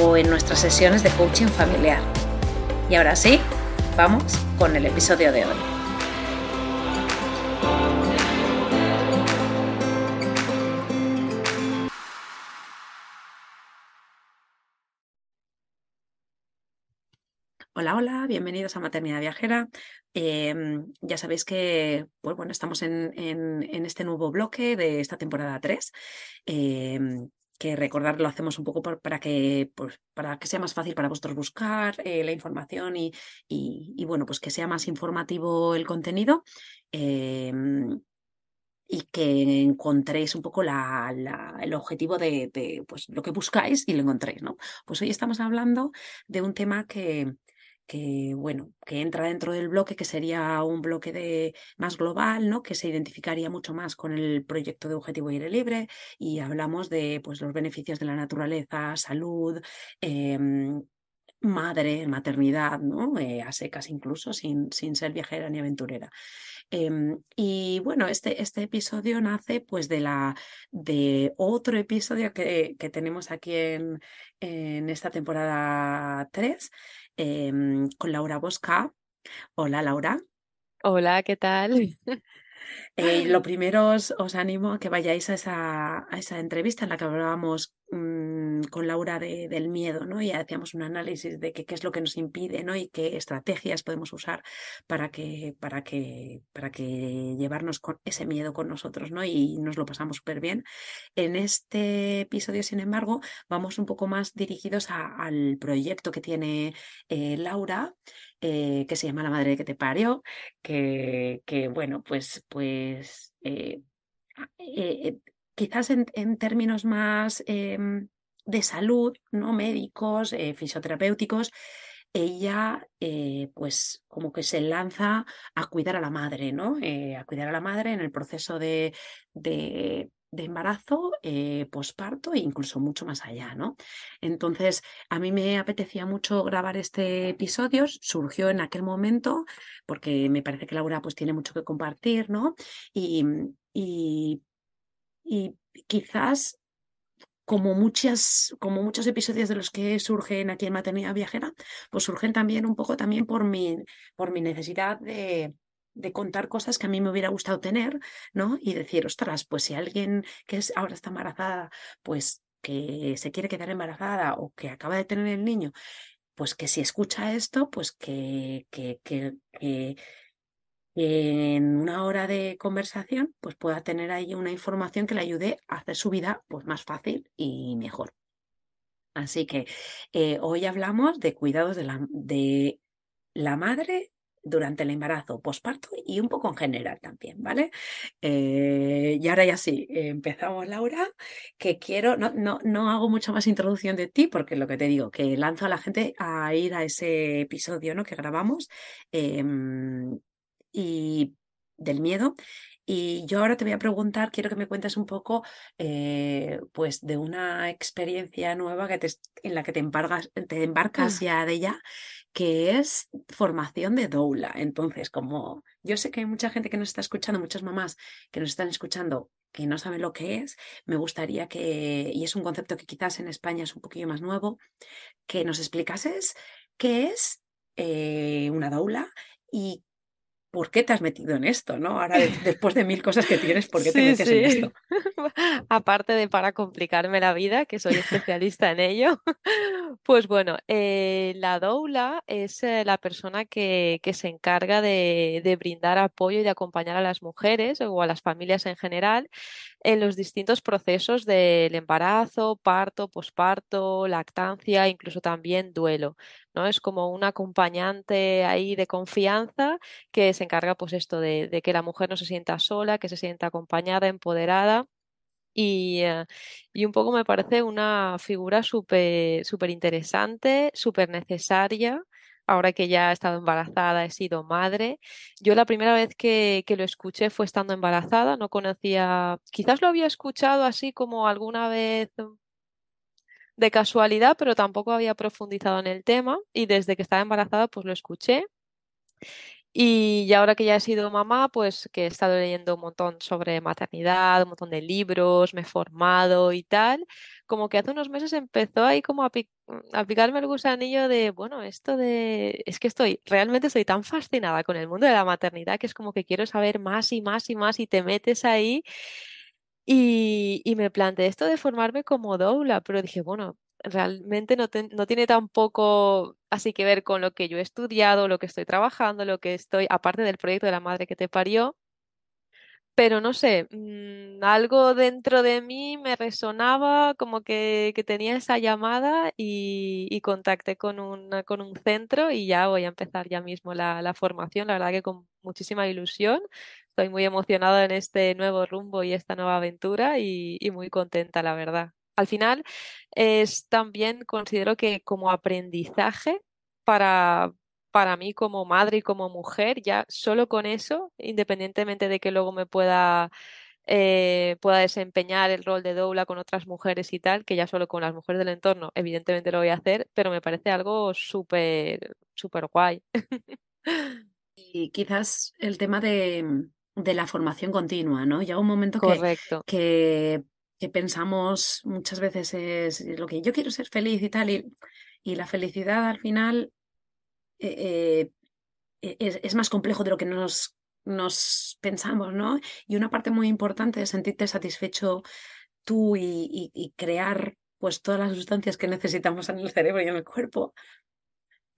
o en nuestras sesiones de coaching familiar. Y ahora sí, vamos con el episodio de hoy. Hola, hola, bienvenidos a Maternidad Viajera. Em, ya sabéis que pues bueno, estamos en, este nuevo bloque de esta temporada 3 que recordar lo hacemos un poco para, que, pues, para que sea más fácil para vosotros buscar eh, la información y, y, bueno, pues que sea más informativo el contenido. Em, y que encontréis un poco la, el objetivo de, de, pues, lo que buscáis y lo encontréis, ¿no? Pues hoy estamos hablando de un tema que, que bueno, que entra dentro del bloque, que sería un bloque de, más global, ¿no? Que se identificaría mucho más con el proyecto de objetivo aire libre y hablamos de pues, los beneficios de la naturaleza, salud, em, madre, maternidad, ¿no? Eh, a secas incluso, sin, sin ser viajera ni aventurera. Em, y bueno, este, este episodio nace pues de, la, de otro episodio que, que tenemos aquí en, en esta temporada 3 Em, con Laura Bosca. Hola, Laura. Hola, ¿qué tal? Eh, lo primero os, animo a que vayáis a esa, a esa entrevista en la que hablábamos mm, con Laura del miedo, ¿no? Y hacíamos un análisis de qué es lo que nos impide, ¿no? Y qué estrategias podemos usar para que, para que, para que llevarnos con ese miedo con nosotros, ¿no? Y nos lo pasamos súper bien. En este episodio, sin embargo, vamos un poco más dirigidos al proyecto que tiene eh, Laura eh, que se llama La madre que te parió, que, que bueno, pues, pues eh, quizás en, términos más em, de salud, ¿no? médicos, fisioterapéuticos, ella pues como que se lanza a cuidar a la madre, ¿no? a cuidar a la madre en el proceso de, de embarazo, eh, posparto e incluso mucho más allá, ¿no? Entonces, a mí me apetecía mucho grabar este episodio, surgió en aquel momento, porque me parece que Laura pues tiene mucho que compartir, ¿no? Y, y quizás como, muchas, como muchos episodios de los que surgen aquí en Maternidad Viajera, pues surgen también un poco también por mi, por mi necesidad de, de contar cosas que a mí me hubiera gustado tener, ¿no? Y decir, ostras, pues si alguien que es, ahora está embarazada, pues que se quiere quedar embarazada o que acaba de tener el niño, pues que si escucha esto, pues que, que, que, que en una hora de conversación, pues pueda tener ahí una información que le ayude a hacer su vida pues, más fácil y mejor. Así que eh, hoy hablamos de cuidados de la, de la madre durante el embarazo, posparto y un poco en general también, ¿vale? Eh, y ahora ya sí, empezamos, Laura, que quiero, no, no, no hago mucha más introducción de ti, porque lo que te digo, que lanzo a la gente a ir a ese episodio ¿no? que grabamos em, y del miedo. Y yo ahora te voy a preguntar, quiero que me cuentes un poco eh, pues de una experiencia nueva que te, en la que te embarcas, te embarcas mm. ya de ella que es formación de doula. Entonces, como yo sé que hay mucha gente que nos está escuchando, muchas mamás que nos están escuchando que no saben lo que es, me gustaría que, y es un concepto que quizás en España es un poquillo más nuevo, que nos explicases qué es eh, una doula y ¿por qué te has metido en esto? ¿no? Ahora, después de mil cosas que tienes, ¿por qué te metes en esto? Aparte de para complicarme la vida, que soy especialista en ello, pues bueno, eh, la doula es eh, la persona que, que se encarga de, de, brindar apoyo y de acompañar a las mujeres o a las familias en general en los distintos procesos del embarazo, parto, posparto, lactancia, incluso también duelo. ¿No? Es como un acompañante ahí de confianza que se encarga pues esto de, que la mujer no se sienta sola, que se sienta acompañada, empoderada. Y, eh, y, un poco me parece una figura súper súper interesante, súper necesaria. Ahora que ya he estado embarazada, he sido madre. Yo la primera vez que, que lo escuché fue estando embarazada, no conocía, quizás lo había escuchado así como alguna vez de casualidad, pero tampoco había profundizado en el tema y desde que estaba embarazada pues lo escuché. Y ahora que ya he sido mamá, pues que he estado leyendo un montón sobre maternidad, un montón de libros, me he formado y tal, como que hace unos meses empezó ahí como a, a picarme el gusanillo de, bueno, esto de, es que estoy, realmente estoy tan fascinada con el mundo de la maternidad que es como que quiero saber más y más y más y te metes ahí y, y me planteé esto de formarme como doula, pero dije, bueno, realmente no, no tiene tampoco así que ver con lo que yo he estudiado, lo que estoy trabajando, lo que estoy, aparte del proyecto de la madre que te parió. Pero no sé, mm, algo dentro de mí me resonaba como que, que tenía esa llamada y, y contacté con un, con un centro y ya voy a empezar ya mismo la, la formación, la verdad que con muchísima ilusión. Estoy muy emocionada en este nuevo rumbo y esta nueva aventura y, muy contenta, la verdad. Al final es también considero que como aprendizaje para, para mí como madre y como mujer, ya solo con eso, independientemente de que luego me pueda, eh, pueda desempeñar el rol de doula con otras mujeres y tal, que ya solo con las mujeres del entorno, evidentemente lo voy a hacer, pero me parece algo súper, súper guay. Y quizás el tema de, de la formación continua, ¿no? Llega un momento que, Correcto. que, que pensamos muchas veces es lo que yo quiero ser feliz y tal, y, y la felicidad al final eh, eh, es, es, más complejo de lo que nos, nos pensamos, ¿no? Y una parte muy importante de sentirte satisfecho tú y, y, y crear pues todas las sustancias que necesitamos en el cerebro y en el cuerpo,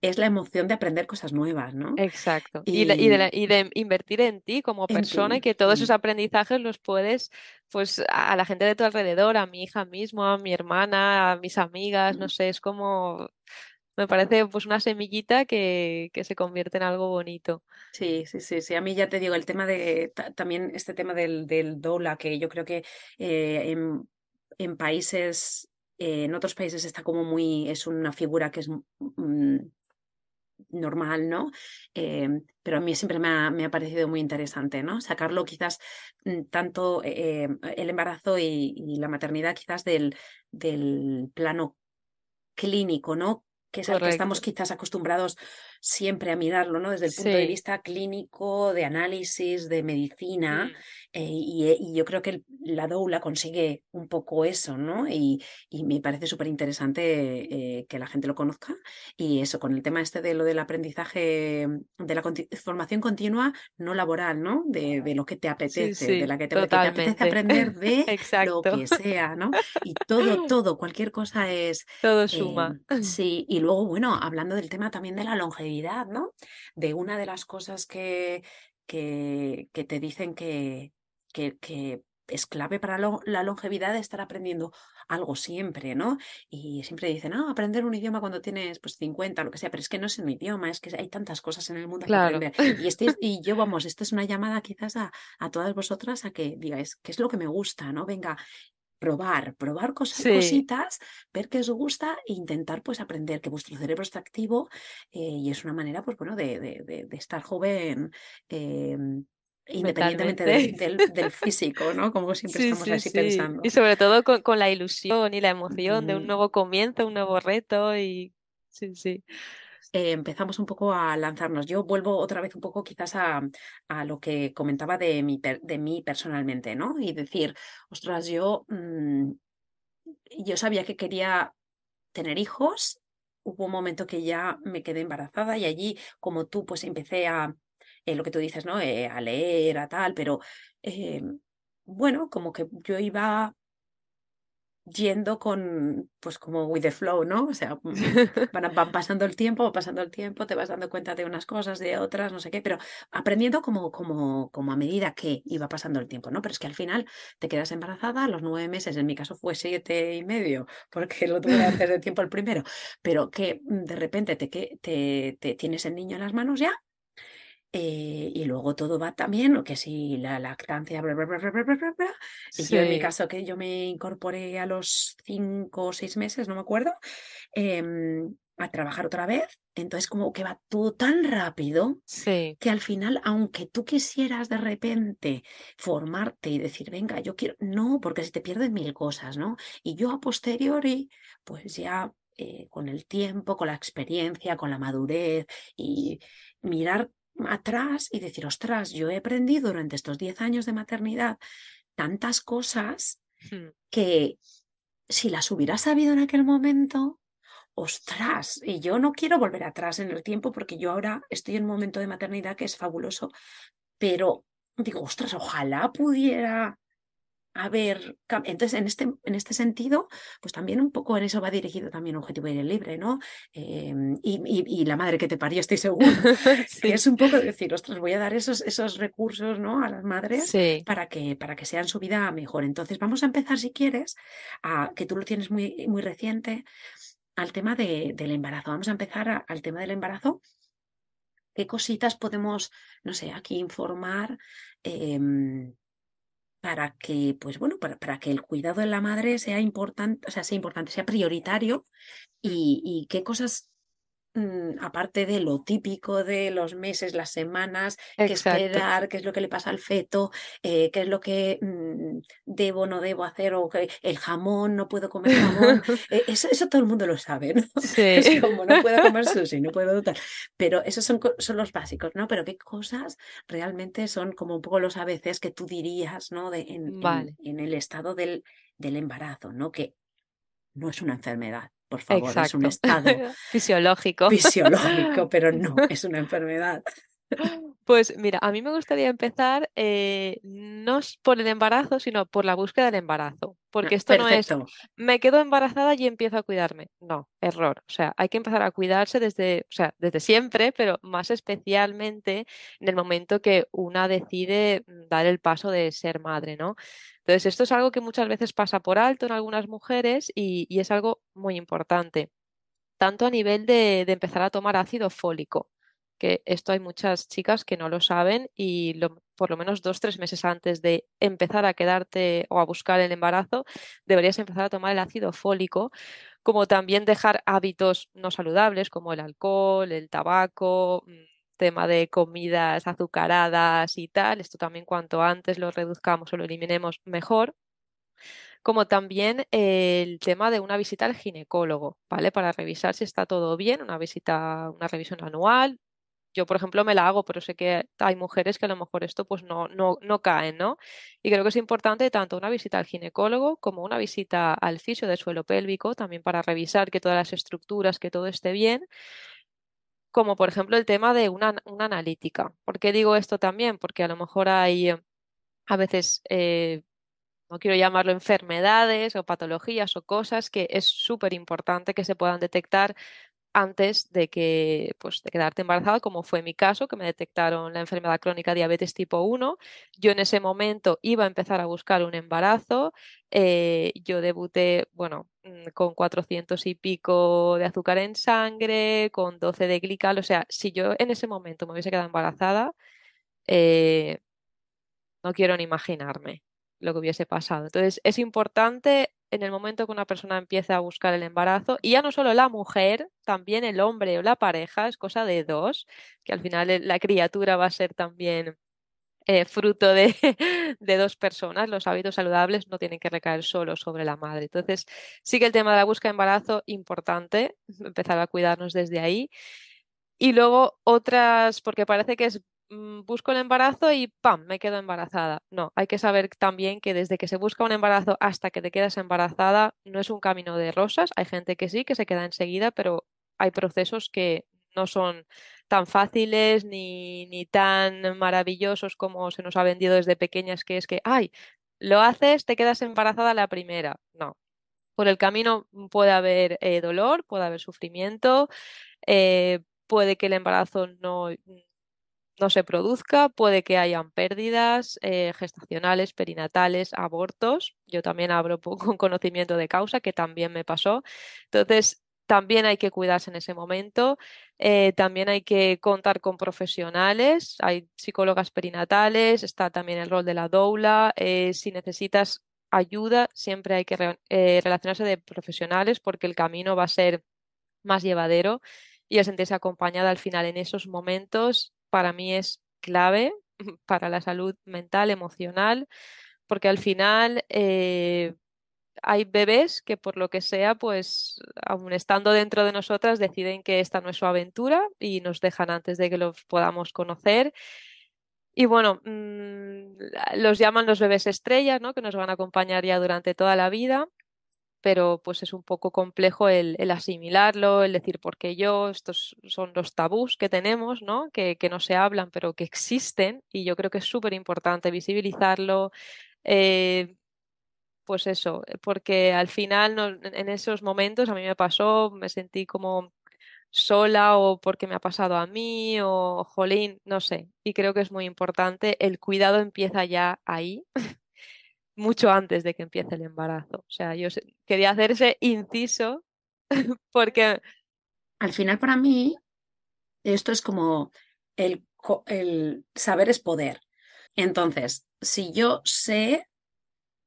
es la emoción de aprender cosas nuevas, ¿no? Exacto. Y, y, de, y, de, y, de, invertir en ti como persona ti. y que todos esos aprendizajes los puedes, pues, a la gente de tu alrededor, a mi hija mismo, a mi hermana, a mis amigas, no sé, es como, me parece pues una semillita que, que se convierte en algo bonito. Sí, sí, sí, sí. A mí ya te digo, el tema de, también este tema del, del doula, que yo creo que eh, en, en países eh, en otros países está como muy, es una figura que es mm, normal, ¿no? Eh, pero a mí siempre me ha, me ha, parecido muy interesante, ¿no? Sacarlo quizás mm, tanto eh, el embarazo y, y, la maternidad quizás del, del plano clínico, ¿no? Que es Correcto. al que estamos quizás acostumbrados siempre a mirarlo, ¿no? Desde el punto sí. de vista clínico, de análisis, de medicina. Eh, y, y, yo creo que la doula consigue un poco eso, ¿no? Y, y me parece súper interesante eh, que la gente lo conozca. Y eso, con el tema este de lo del aprendizaje, de la formación continua no laboral, ¿no? De, de lo que te apetece, sí, sí, de la que te, que te, apetece aprender de lo que sea, ¿no? Y todo, todo, cualquier cosa es... Todo suma. Eh, sí, y luego, bueno, hablando del tema también de la longevidad, ¿no? De una de las cosas que, que, que te dicen que, que, que, es clave para lo, la longevidad de estar aprendiendo algo siempre, ¿no? Y siempre dicen, no, ah, aprender un idioma cuando tienes pues 50, lo que sea, pero es que no es un idioma, es que hay tantas cosas en el mundo claro. que aprender. Y, este, y yo, vamos, esta es una llamada quizás a, a todas vosotras a que digáis, ¿qué es lo que me gusta, no? Venga, probar, probar cosas, sí. cositas, ver qué os gusta e intentar pues aprender que vuestro cerebro está activo eh, y es una manera pues bueno de, de, de, de estar joven eh, independientemente de, del, del, físico, ¿no? Como siempre sí, estamos sí, así sí. pensando. Y sobre todo con, con, la ilusión y la emoción mm. de un nuevo comienzo, un nuevo reto y sí, sí. Eh, empezamos un poco a lanzarnos. Yo vuelvo otra vez un poco quizás a, lo que comentaba de mí, de mí personalmente, ¿no? Y decir, ostras, yo, mmm, yo sabía que quería tener hijos, hubo un momento que ya me quedé embarazada y allí, como tú, pues empecé a, lo que tú dices, ¿no? a leer, a tal, pero bueno, como que yo iba yendo con, pues como with the flow, ¿no? O sea, mm, van, pasando el tiempo, pasando el tiempo, te vas dando cuenta de unas cosas, de otras, no sé qué, pero aprendiendo como, como, como a medida que iba pasando el tiempo, ¿no? Pero es que al final te quedas embarazada a los nueve meses, en mi caso fue siete y medio, porque lo tuve antes de tiempo el primero, pero que mm, de repente te, te, te tienes el niño en las manos ya eh, y luego todo va también, que si la lactancia, bla, bla, bla, bla, bla, bla, Y yo en mi caso, que yo me incorporé a los cinco o seis meses, no me acuerdo, em, a trabajar otra vez. Entonces, como que va todo tan rápido que al final, aunque tú quisieras de repente formarte y decir, venga, yo quiero, no, porque si te pierden mil cosas, ¿no? Y yo a posteriori, pues ya eh, con el tiempo, con la experiencia, con la madurez y mirar atrás y decir, ostras, yo he aprendido durante estos 10 años de maternidad tantas cosas que si las hubiera sabido en aquel momento, ostras, y yo no quiero volver atrás en el tiempo porque yo ahora estoy en un momento de maternidad que es fabuloso, pero digo, ostras, ojalá pudiera a ver, entonces en este, en este sentido, pues también un poco en eso va dirigido también Objetivo Aire Libre, ¿no? Em, y, la madre que te parió, estoy seguro, que es un poco decir, ostras, voy a dar esos, esos recursos, ¿no? A las madres para, que, para que sean su vida mejor. Entonces vamos a empezar, si quieres, a que tú lo tienes muy, muy reciente, al tema de, del embarazo. Vamos a empezar al tema del embarazo. ¿Qué cositas podemos, no sé, aquí informar? Em, para que, pues bueno, para, para, que el cuidado de la madre sea importante, o sea, sea importante, sea prioritario y, y qué cosas aparte de lo típico de los meses, las semanas, qué esperar, qué es lo que le pasa al feto, eh, qué es lo que mm, debo o no debo hacer, o que el jamón, no puedo comer jamón, eh, eso, eso, todo el mundo lo sabe, ¿no? Es como no puedo comer sushi, no puedo tal. Pero esos son, son los básicos, ¿no? Pero qué cosas realmente son como un poco los a veces que tú dirías, ¿no? De, en, en, el estado del, del embarazo, ¿no? Que no es una enfermedad por favor, es un estado fisiológico. Fisiológico, pero no, es una enfermedad. Pues mira, a mí me gustaría empezar eh, no por el embarazo, sino por la búsqueda del embarazo. Porque esto no es, me quedo embarazada y empiezo a cuidarme. No, error. O sea, hay que empezar a cuidarse desde, o sea, desde siempre, pero más especialmente en el momento que una decide mm, dar el paso de ser madre, ¿no? Entonces, esto es algo que muchas veces pasa por alto en algunas mujeres y, es algo muy importante, tanto a nivel de, empezar a tomar ácido fólico, que esto hay muchas chicas que no lo saben y por lo menos dos, tres meses antes de empezar a quedarte o a buscar el embarazo, deberías empezar a tomar el ácido fólico, como también dejar hábitos no saludables como el alcohol, el tabaco, mm, tema de comidas azucaradas y tal, esto también cuanto antes lo reduzcamos o lo eliminemos mejor, como también el tema de una visita al ginecólogo, ¿vale? Para revisar si está todo bien, una visita, una revisión anual. Yo, por ejemplo, me la hago, pero sé que hay mujeres que a lo mejor esto pues no, no, no caen, ¿no? Y creo que es importante tanto una visita al ginecólogo como una visita al fisio de suelo pélvico, también para revisar que todas las estructuras, que todo esté bien como por ejemplo el tema de una, analítica. ¿Por qué digo esto también? Porque a lo mejor hay eh, a veces, eh, no quiero llamarlo enfermedades o patologías o cosas que es súper importante que se puedan detectar antes de que pues de quedarte embarazada, como fue mi caso, que me detectaron la enfermedad crónica diabetes tipo 1. Yo en ese momento iba a empezar a buscar un embarazo. Eh, yo debuté, bueno, mm, con 400 y pico de azúcar en sangre, con 12 de glical. O sea, si yo en ese momento me hubiese quedado embarazada, eh, no quiero ni imaginarme lo que hubiese pasado. Entonces, es importante en el momento que una persona empieza a buscar el embarazo, y ya no solo la mujer, también el hombre o la pareja, es cosa de dos, que al final la criatura va a ser también eh, fruto de, de, dos personas. Los hábitos saludables no tienen que recaer solo sobre la madre. Entonces, sí que el tema de la búsqueda de embarazo, importante, empezar a cuidarnos desde ahí. Y luego otras, porque parece que es busco el embarazo y ¡pam! me quedo embarazada. No, hay que saber también que desde que se busca un embarazo hasta que te quedas embarazada no es un camino de rosas. Hay gente que sí, que se queda enseguida, pero hay procesos que no son tan fáciles ni, ni tan maravillosos como se nos ha vendido desde pequeñas, que es que, ay, lo haces, te quedas embarazada la primera. No. Por el camino puede haber eh, dolor, puede haber sufrimiento, eh, puede que el embarazo no, no se produzca, puede que hayan pérdidas eh, gestacionales, perinatales, abortos. Yo también hablo con conocimiento de causa, que también me pasó. Entonces, también hay que cuidarse en ese momento. Eh, también hay que contar con profesionales. Hay psicólogas perinatales, está también el rol de la doula. Eh, si necesitas ayuda, siempre hay que relacionarse de profesionales porque el camino va a ser más llevadero y el sentirse acompañada al final en esos momentos para mí es clave para la salud mental, emocional, porque al final eh, hay bebés que por lo que sea, pues aun estando dentro de nosotras, deciden que esta no es su aventura y nos dejan antes de que los podamos conocer. Y bueno, mm, los llaman los bebés estrellas, ¿no? Que nos van a acompañar ya durante toda la vida pero pues es un poco complejo el, asimilarlo, el decir por qué yo, estos son los tabús que tenemos, ¿no? Que, no se hablan, pero que existen y yo creo que es súper importante visibilizarlo. Eh, pues eso, porque al final en esos momentos a mí me pasó, me sentí como sola o porque me ha pasado a mí o jolín, no sé. Y creo que es muy importante, el cuidado empieza ya ahí mucho antes de que empiece el embarazo. O sea, yo quería hacer ese inciso porque... Al final para mí esto es como el, el saber es poder. Entonces, si yo sé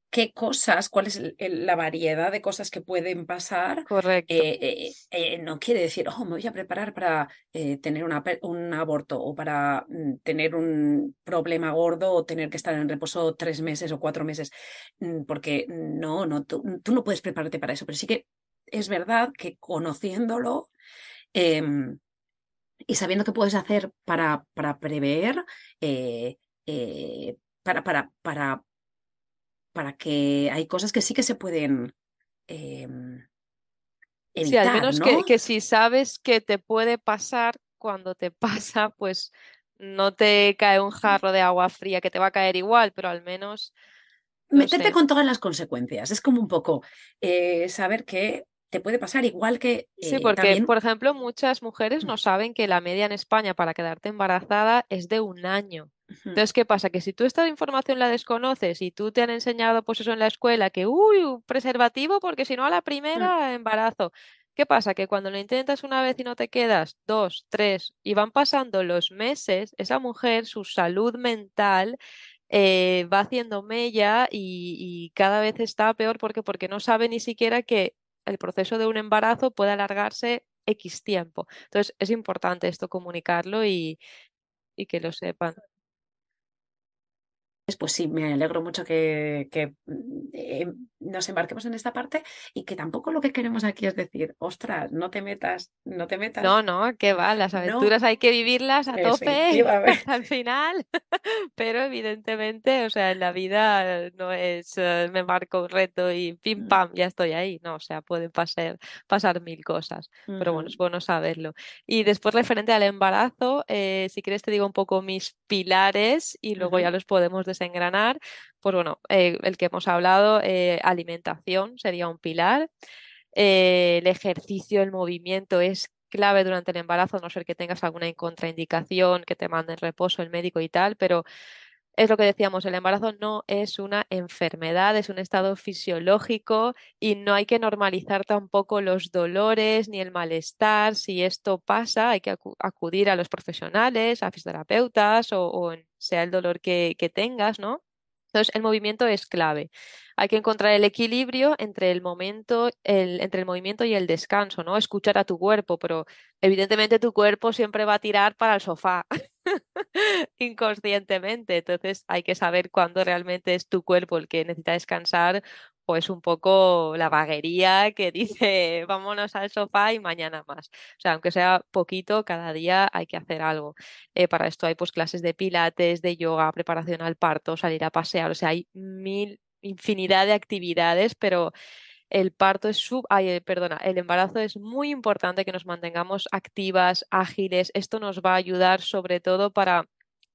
qué cosas, cuál es la variedad de cosas que pueden pasar. Correcto. Eh, eh, eh, no quiere decir, oh, me voy a preparar para tener un aborto o para mm, tener un problema gordo o tener que estar en reposo tres meses o cuatro meses, mm, porque no, no, tú, no puedes prepararte para eso, pero sí que es verdad que conociéndolo em, y sabiendo qué puedes hacer para, para prever, para, para, para para que hay cosas que sí que se pueden em, evitar, sí, al menos que, si sabes que te puede pasar, cuando te pasa, pues no te cae un jarro de agua fría que te va a caer igual, pero al menos... Meterte con todas las consecuencias. Es como un poco eh, saber que te puede pasar igual que... sí, eh, porque, por ejemplo, muchas mujeres no saben que la media en España para quedarte embarazada es de un año. Entonces, ¿qué pasa? Que si tú esta información la desconoces y tú te han enseñado, pues eso en la escuela, que, uy, preservativo, porque si no a la mm. primera, embarazo. ¿Qué pasa? Que cuando lo intentas una vez y no te quedas, dos, tres, y van pasando los meses, esa mujer, su salud mental eh, va haciendo mella y, y, cada vez está peor porque, porque no sabe ni siquiera que el proceso de un embarazo puede alargarse X tiempo. Entonces, es importante esto comunicarlo y, y que lo sepan pues sí, me alegro mucho que, mm, eh, nos embarquemos en esta parte y que tampoco lo que queremos aquí es decir, ostras, no te metas, no te metas. No, no, que va, las aventuras hay que vivirlas a tope al final, pero evidentemente, o sea, en la vida no es eh, me marco un reto y pim mm. pam, ya estoy ahí, no, o sea, pueden pasar, pasar mil cosas, pero bueno, es bueno saberlo. Y después referente al embarazo, eh, si quieres te digo un poco mis pilares y luego ya los podemos desengranar, pues bueno, eh, el que hemos hablado, eh, alimentación sería un pilar. Eh, el ejercicio, el movimiento es clave durante el embarazo, a no ser que tengas alguna contraindicación, que te manden reposo el médico y tal, pero es lo que decíamos, el embarazo no es una enfermedad, es un estado fisiológico y no hay que normalizar tampoco los dolores ni el malestar. Si esto pasa, hay que acudir a los profesionales, a fisioterapeutas o, sea el dolor que, tengas, ¿no? Entonces, el movimiento es clave. Hay que encontrar el equilibrio entre el momento, entre el movimiento y el descanso, ¿no? Escuchar a tu cuerpo, pero evidentemente tu cuerpo siempre va a tirar para el sofá inconscientemente. Entonces, hay que saber cuándo realmente es tu cuerpo el que necesita descansar pues un poco la vaguería que dice vámonos al sofá y mañana más. O sea, aunque sea poquito, cada día hay que hacer algo. Eh, para esto hay pues clases de pilates, de yoga, preparación al parto, salir a pasear, o sea, hay mil, infinidad de actividades, pero el parto es sub, ay, eh, perdona, el embarazo es muy importante que nos mantengamos activas, ágiles. Esto nos va a ayudar sobre todo para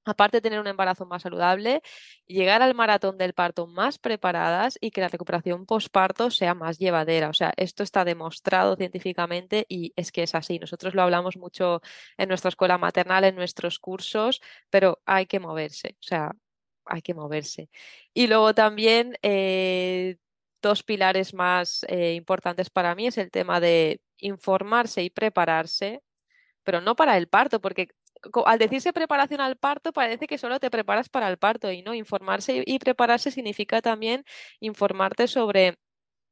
aparte de tener un embarazo más saludable, llegar al maratón del parto más preparadas y que la recuperación postparto sea más llevadera. O sea, esto está demostrado científicamente y es que es así. Nosotros lo hablamos mucho en nuestra escuela maternal, en nuestros cursos, pero hay que moverse, o sea, hay que moverse. Y luego también eh, dos pilares más eh, importantes para mí es el tema de informarse y prepararse pero no para el parto, porque al decirse preparación al parto, parece que solo te preparas para el parto y no, informarse y prepararse significa también informarte sobre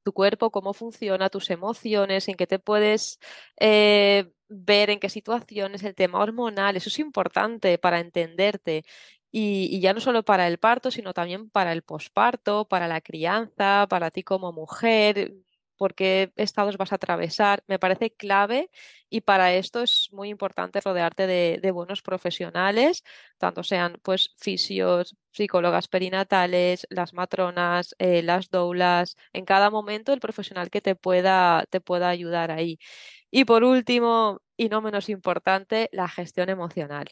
tu cuerpo, cómo funciona, tus emociones, en qué te puedes eh, ver, en qué situaciones, el tema hormonal, eso es importante para entenderte. Y, y, ya no solo para el parto, sino también para el posparto, para la crianza, para ti como mujer, por qué estados vas a atravesar, me parece clave y para esto es muy importante rodearte de, buenos profesionales, tanto sean pues fisios, psicólogas perinatales, las matronas, eh, las doulas, en cada momento el profesional que te pueda, te pueda ayudar ahí. Y por último, y no menos importante, la gestión emocional.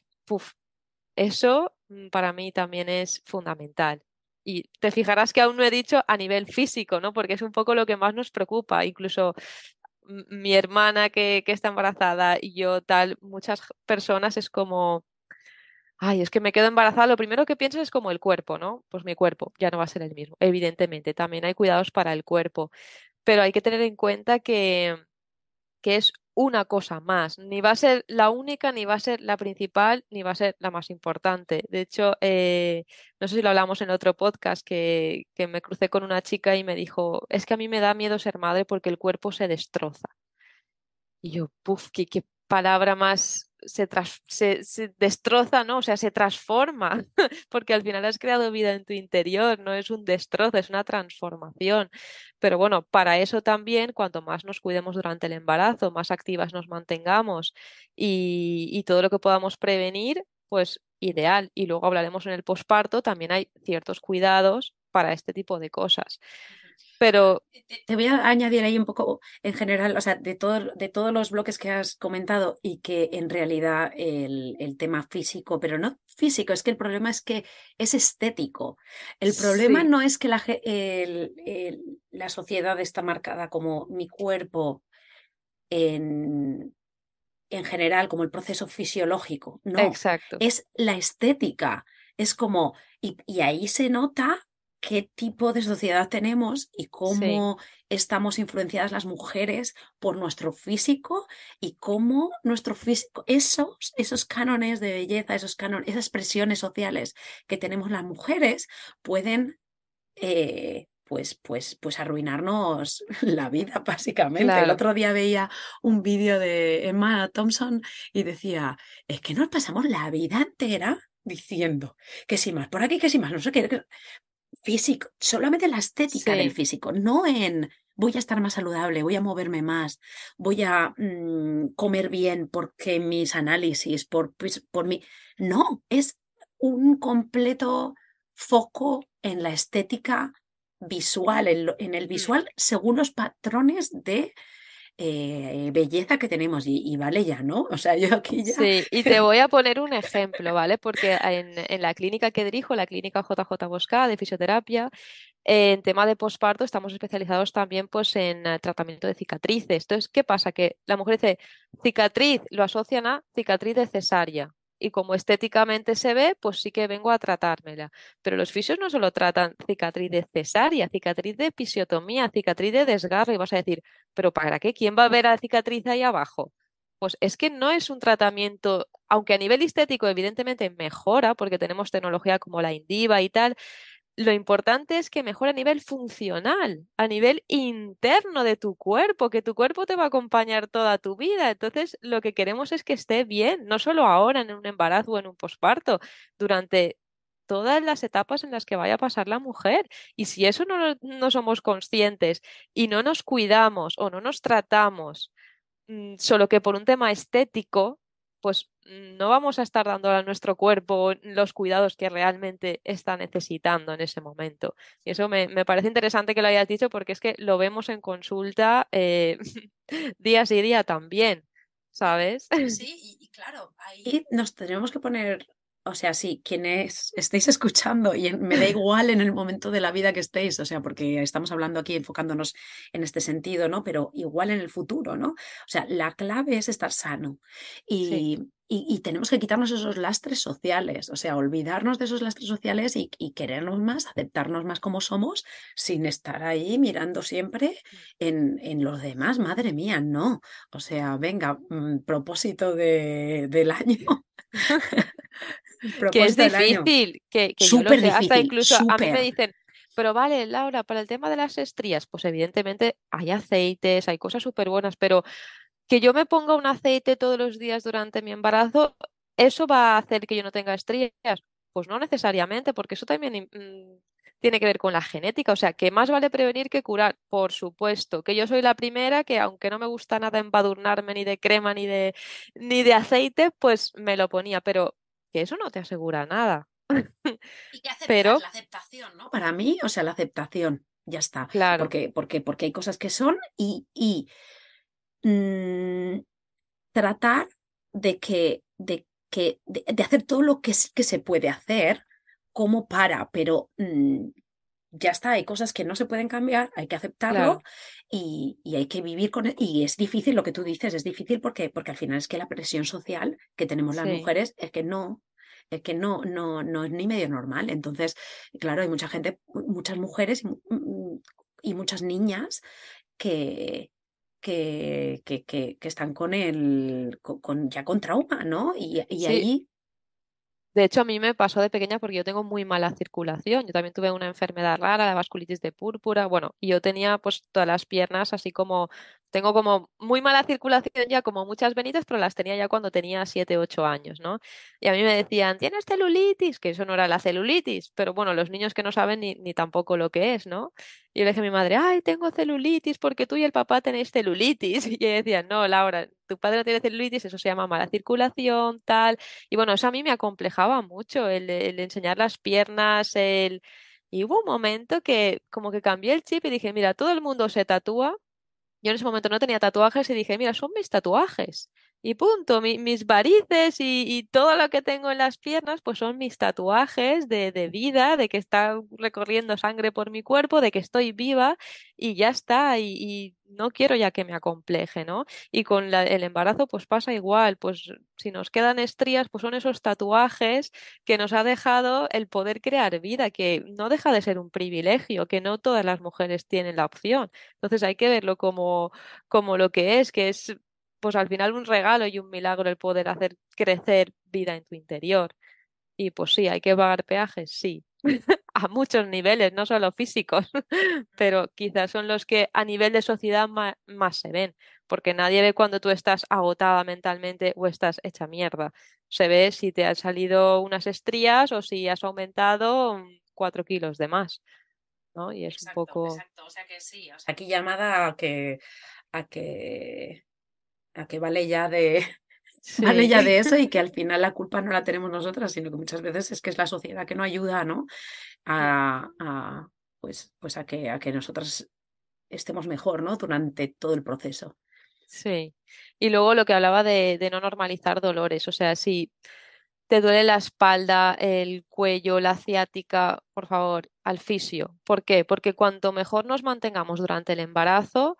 eso mm, para mí también es fundamental. Y te fijarás que aún no he dicho a nivel físico, ¿no? Porque es un poco lo que más nos preocupa. Incluso mi hermana que, que está embarazada y yo tal, muchas personas es como, ay, es que me quedo embarazada, lo primero que piensas es como el cuerpo, ¿no? Pues mi cuerpo ya no va a ser el mismo. Evidentemente, también hay cuidados para el cuerpo, pero hay que tener en cuenta que, que es una cosa más. Ni va a ser la única, ni va a ser la principal, ni va a ser la más importante. De hecho, eh, no sé si lo hablamos en otro podcast, que, que me crucé con una chica y me dijo, es que a mí me da miedo ser madre porque el cuerpo se destroza. Y yo, puf, qué, qué palabra más se, se, destroza, ¿no? O sea, se transforma, porque al final has creado vida en tu interior, no es un destrozo, es una transformación. Pero bueno, para eso también, cuanto más nos cuidemos durante el embarazo, más activas nos mantengamos y, y todo lo que podamos prevenir, pues ideal. Y luego hablaremos en el posparto, también hay ciertos cuidados para este tipo de cosas. Pero te voy a añadir ahí un poco en general, o sea, de, todo, de todos los bloques que has comentado y que en realidad el, el, tema físico, pero no físico, es que el problema es que es estético. El problema no es que la, el, la sociedad está marcada como mi cuerpo en, en general, como el proceso fisiológico. No, Exacto. es la estética. Es como, y, y ahí se nota qué tipo de sociedad tenemos y cómo estamos influenciadas las mujeres por nuestro físico y cómo nuestro físico, esos, esos cánones de belleza, esos cánones, esas expresiones sociales que tenemos las mujeres pueden eh, pues, pues, pues arruinarnos la vida, básicamente. El otro día veía un vídeo de Emma Thompson y decía, es que nos pasamos la vida entera diciendo que si más por aquí, que si más no sé qué físico, solamente la estética del físico, no en voy a estar más saludable, voy a moverme más, voy a mm, comer bien porque mis análisis, por, pues, por mi... No, es un completo foco en la estética visual, en el mm. visual según los patrones de eh, belleza que tenemos y, vale ya, ¿no? O sea, yo aquí ya... Sí, y te voy a poner un ejemplo, ¿vale? Porque en, la clínica que dirijo, la clínica JJ Bosca de fisioterapia, en tema de posparto estamos especializados también pues, en eh, tratamiento de cicatrices. Entonces, ¿qué pasa? Que la mujer dice cicatriz, lo asocian a cicatriz de cesárea y como estéticamente se ve, pues sí que vengo a tratármela. Pero los fisios no solo tratan cicatriz de cesárea, cicatriz de episiotomía, cicatriz de desgarro, y vas a decir, ¿pero para qué? ¿Quién va a ver la cicatriz ahí abajo? Pues es que no es un tratamiento, aunque a nivel estético evidentemente mejora, porque tenemos tecnología como la Indiva y tal, lo importante es que mejore a nivel funcional, a nivel interno de tu cuerpo, que tu cuerpo te va a acompañar toda tu vida. Entonces, lo que queremos es que esté bien, no solo ahora en un embarazo o en un posparto, durante todas las etapas en las que vaya a pasar la mujer. Y si eso no, no somos conscientes y no nos cuidamos o no nos tratamos mm, solo que por un tema estético, pues no vamos a estar dando a nuestro cuerpo los cuidados que realmente está necesitando en ese momento. Y eso me, parece interesante que lo hayas dicho porque es que lo vemos en consulta eh, día sí día también, ¿sabes? Sí, y, claro, ahí nos tenemos que poner o sea, sí, quienes estéis escuchando, y me da igual en el momento de la vida que estéis, o sea, porque estamos hablando aquí enfocándonos en este sentido, ¿no? Pero igual en el futuro, ¿no? O sea, la clave es estar sano y, y, tenemos que quitarnos esos lastres sociales, o sea, olvidarnos de esos lastres sociales y, y, querernos más, aceptarnos más como somos, sin estar ahí mirando siempre en, en los demás. Madre mía, no. O sea, venga, mm, propósito de, del año. que es difícil, que, que yo lo sé, hasta incluso a mí me dicen, pero vale, Laura, para el tema de las estrías, pues evidentemente hay aceites, hay cosas súper buenas, pero que yo me ponga un aceite todos los días durante mi embarazo, ¿eso va a hacer que yo no tenga estrías? Pues no necesariamente, porque eso también mm, tiene que ver con la genética, o sea, que más vale prevenir que curar, por supuesto, que yo soy la primera que aunque no me gusta nada embadurnarme ni de crema ni de ni de aceite, pues me lo ponía, pero que eso no te asegura nada. Y que Pero... la aceptación, ¿no? Para mí, o sea, la aceptación, ya está. Claro. Porque, porque, porque hay cosas que son y, y mm, tratar de que, de, que de, hacer todo lo que, que se puede hacer como para, pero mm, ya está, hay cosas que no se pueden cambiar, hay que aceptarlo y, hay que vivir con él. E, y es difícil lo que tú dices, es difícil porque, porque al final es que la presión social que tenemos las mujeres es que no, es que no, no, no es ni medio normal. Entonces, claro, hay mucha gente, muchas mujeres y, mm, muchas niñas que, que, que, que, están con el, con, ya con trauma, ¿no? Y, y ahí de hecho, a mí me pasó de pequeña porque yo tengo muy mala circulación. Yo también tuve una enfermedad rara, la vasculitis de púrpura. Bueno, y yo tenía pues todas las piernas así como tengo como muy mala circulación ya, como muchas venitas, pero las tenía ya cuando tenía 7, 8 años, ¿no? Y a mí me decían, ¿tienes celulitis? Que eso no era la celulitis, pero bueno, los niños que no saben ni, ni tampoco lo que es, ¿no? Y yo le dije a mi madre, ay, tengo celulitis porque tú y el papá tenéis celulitis. Y ella decía, no, Laura, tu padre no tiene celulitis, eso se llama mala circulación, tal. Y bueno, eso a mí me acomplejaba mucho, el, el enseñar las piernas, el... Y hubo un momento que como que cambié el chip y dije, mira, todo el mundo se tatúa, yo en ese momento no tenía tatuajes y dije, mira, son mis tatuajes. Y punto, mis varices y, todo lo que tengo en las piernas, pues son mis tatuajes de, de, vida, de que está recorriendo sangre por mi cuerpo, de que estoy viva y ya está. Y, no quiero ya que me acompleje, ¿no? Y con el embarazo, pues pasa igual. Pues si nos quedan estrías, pues son esos tatuajes que nos ha dejado el poder crear vida, que no deja de ser un privilegio, que no todas las mujeres tienen la opción. Entonces hay que verlo como, como lo que es, que es pues al final un regalo y un milagro el poder hacer crecer vida en tu interior. Y pues sí, hay que pagar peajes, sí, a muchos niveles, no solo físicos, pero quizás son los que a nivel de sociedad más, se ven, porque nadie ve cuando tú estás agotada mentalmente o estás hecha mierda. Se ve si te han salido unas estrías o si has aumentado cuatro kilos de más. ¿no? Y es un poco. Exacto, o sea que sí. O sea, aquí llamada a que, a que a que vale ya de vale ya de eso y que al final la culpa no la tenemos nosotras, sino que muchas veces es que es la sociedad que no ayuda, ¿no? A, pues, pues a que a que nosotras estemos mejor, ¿no? Durante todo el proceso. Sí. Y luego lo que hablaba de, de no normalizar dolores, o sea, si te duele la espalda, el cuello, la ciática, por favor, al fisio. ¿Por qué? Porque cuanto mejor nos mantengamos durante el embarazo,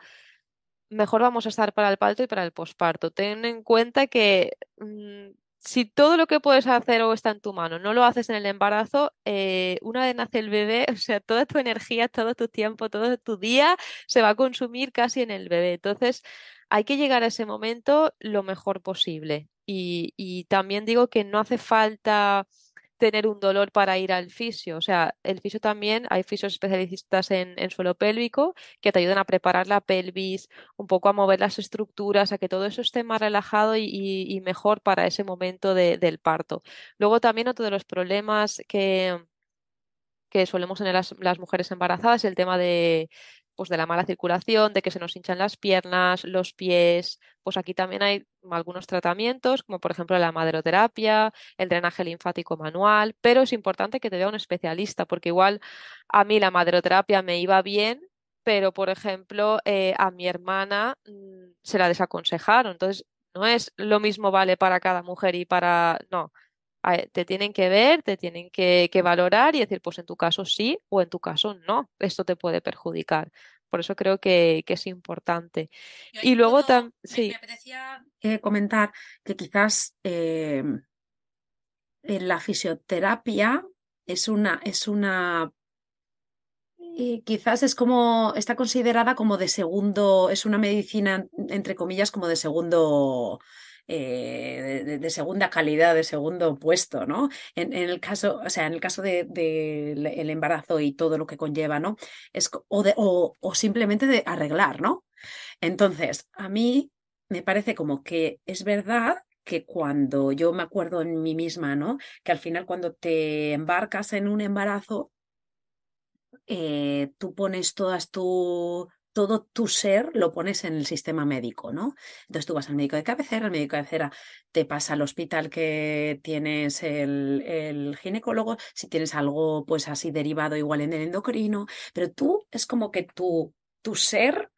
mejor vamos a estar para el parto y para el posparto. Ten en cuenta que mm, si todo lo que puedes hacer o está en tu mano no lo haces en el embarazo, eh, una vez nace el bebé, o sea, toda tu energía, todo tu tiempo, todo tu día se va a consumir casi en el bebé. Entonces, hay que llegar a ese momento lo mejor posible. y también digo que no hace falta tener un dolor para ir al fisio. O sea, el fisio también, hay fisios especialistas en, suelo pélvico que te ayudan a preparar la pelvis, un poco a mover las estructuras, a que todo eso esté más relajado y, mejor para ese momento del parto. Luego también otro de los problemas que, que solemos tener las, las mujeres embarazadas es el tema de pues de la mala circulación, de que se nos hinchan las piernas, los pies. Pues aquí también hay algunos tratamientos, como por ejemplo la maderoterapia, el drenaje linfático manual, pero es importante que te vea un especialista, porque igual a mí la maderoterapia me iba bien, pero por ejemplo eh, a mi hermana mm, se la desaconsejaron. Entonces, no es lo mismo vale para cada mujer y para... No, te tienen que ver, te tienen que, valorar y decir, pues en tu caso sí o en tu caso no, esto te puede perjudicar. Por eso creo que, es importante. Y, luego también... Sí. Me, apetecía eh, comentar que quizás eh, en la fisioterapia es una, es una quizás es como, está considerada como de segundo, es una medicina, entre comillas, como de segundo, eh, de, segunda calidad, de segundo puesto, ¿no? En, el caso, o sea, en el caso del de, el embarazo y todo lo que conlleva, ¿no? Es, o, de, o, o simplemente de arreglar, ¿no? Entonces, a mí me parece como que es verdad que cuando yo me acuerdo en mí misma, ¿no? Que al final cuando te embarcas en un embarazo, eh, tú pones todas tu, todo tu ser lo pones en el sistema médico, ¿no? Entonces tú vas al médico de cabecera, el médico de cabecera te pasa al hospital que tienes el, el, ginecólogo, si tienes algo pues así derivado igual en el endocrino, pero tú es como que tu, tu ser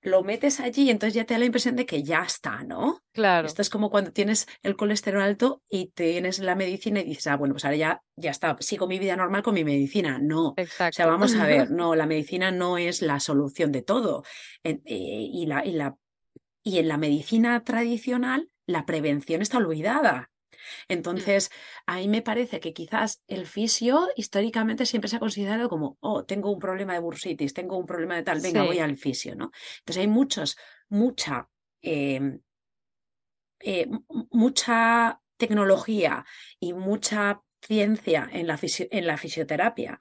lo metes allí y entonces ya te da la impresión de que ya está, ¿no? Claro. Esto es como cuando tienes el colesterol alto y tienes la medicina y dices, ah, bueno, pues ahora ya, ya está, sigo mi vida normal con mi medicina. No. Exacto. O sea, vamos a ver, no, la medicina no es la solución de todo. Eh, y, la, y, la, y en la medicina tradicional, la prevención está olvidada. Mm. Entonces, a mí me parece que quizás el fisio históricamente siempre se ha considerado como, oh, tengo un problema de bursitis, tengo un problema de tal, venga, voy al fisio, ¿no? Entonces hay muchos, mucha, em, eh, mucha tecnología y mucha ciencia en la, en la fisioterapia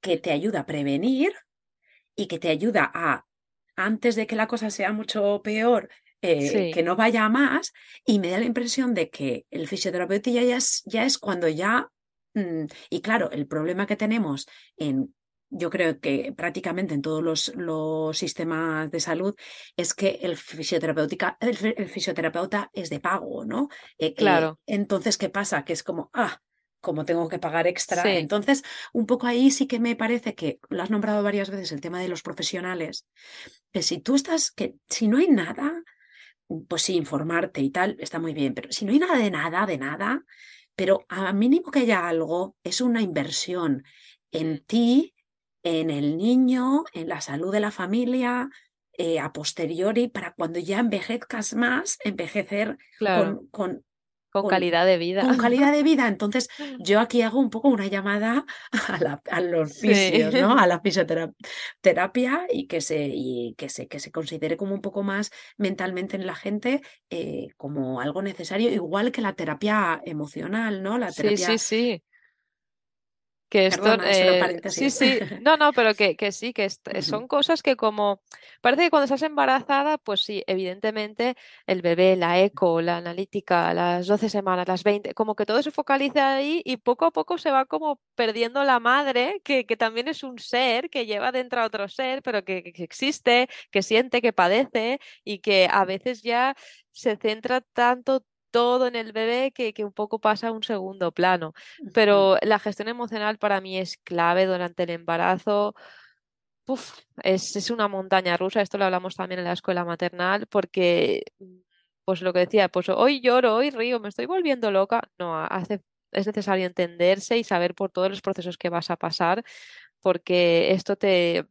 que te ayuda a prevenir y que te ayuda a, antes de que la cosa sea mucho peor, eh, que no vaya más y me da la impresión de que el fisioterapeuta ya es, ya es cuando ya... Mm, y claro, el problema que tenemos en yo creo que prácticamente en todos los, los, sistemas de salud es que el, fisioterapéutica, el, fisioterapeuta es de pago, ¿no? Eh, claro. entonces, ¿qué pasa? Que es como, ah, como tengo que pagar extra. Entonces, un poco ahí sí que me parece que lo has nombrado varias veces el tema de los profesionales, que si tú estás, que si no hay nada, pues sí, informarte y tal, está muy bien, pero si no hay nada de nada, de nada, pero a mínimo que haya algo, es una inversión en ti, en el niño, en la salud de la familia, eh, a posteriori, para cuando ya envejezcas más, envejecer con, con, calidad de vida. Con calidad de vida. Entonces, yo aquí hago un poco una llamada a, los fisios, ¿no? A la fisioterapia y que se, y que se, que se considere como un poco más mentalmente en la gente eh, como algo necesario, igual que la terapia emocional, ¿no? La terapia... Sí, sí, sí. Que esto, eh, sí, sí, no, no, pero que, que sí, que son cosas que como, parece que cuando estás embarazada, pues sí, evidentemente el bebé, la eco, la analítica, las 12 semanas, las 20, como que todo se focaliza ahí y poco a poco se va como perdiendo la madre, que, que también es un ser, que lleva dentro a otro ser, pero que, que existe, que siente, que padece y que a veces ya se centra tanto todo en el bebé que, un poco pasa a un segundo plano. Pero la gestión emocional para mí es clave durante el embarazo. es, una montaña rusa, esto lo hablamos también en la escuela maternal, porque, pues lo que decía, pues hoy lloro, hoy río, me estoy volviendo loca. No, hace, es necesario entenderse y saber por todos los procesos que vas a pasar, porque esto te,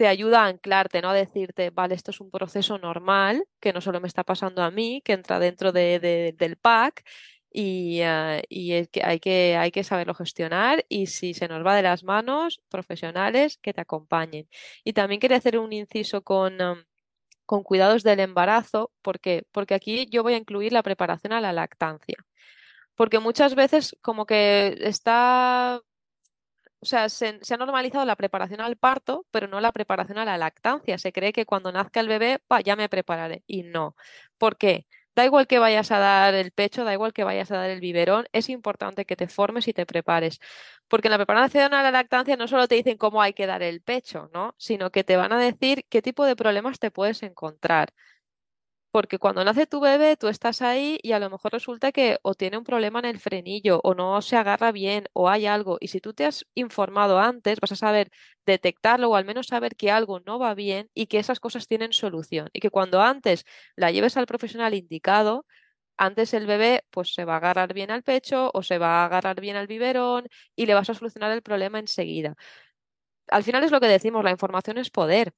te ayuda a anclarte, ¿no? A decirte, vale, esto es un proceso normal, que no solo me está pasando a mí, que entra dentro de, del pack y, y es que hay, que saberlo gestionar y si se nos va de las manos, profesionales que te acompañen. Y también quería hacer un inciso con, con cuidados del embarazo. Porque aquí yo voy a incluir la preparación a la lactancia. Porque muchas veces como que está o sea, se, ha normalizado la preparación al parto, pero no la preparación a la lactancia. Se cree que cuando nazca el bebé, ya me prepararé. Y no. ¿Por qué? Da igual que vayas a dar el pecho, da igual que vayas a dar el biberón, es importante que te formes y te prepares. Porque en la preparación a la lactancia no solo te dicen cómo hay que dar el pecho, ¿no? Sino que te van a decir qué tipo de problemas te puedes encontrar. Porque cuando nace tu bebé, tú estás ahí y a lo mejor resulta que o tiene un problema en el frenillo o no se agarra bien o hay algo. Y si tú te has informado antes, vas a saber detectarlo o al menos saber que algo no va bien y que esas cosas tienen solución. Y que cuando antes la lleves al profesional indicado, antes el bebé pues se va a agarrar bien al pecho o se va a agarrar bien al biberón y le vas a solucionar el problema enseguida. Al final es lo que decimos, la información es poder.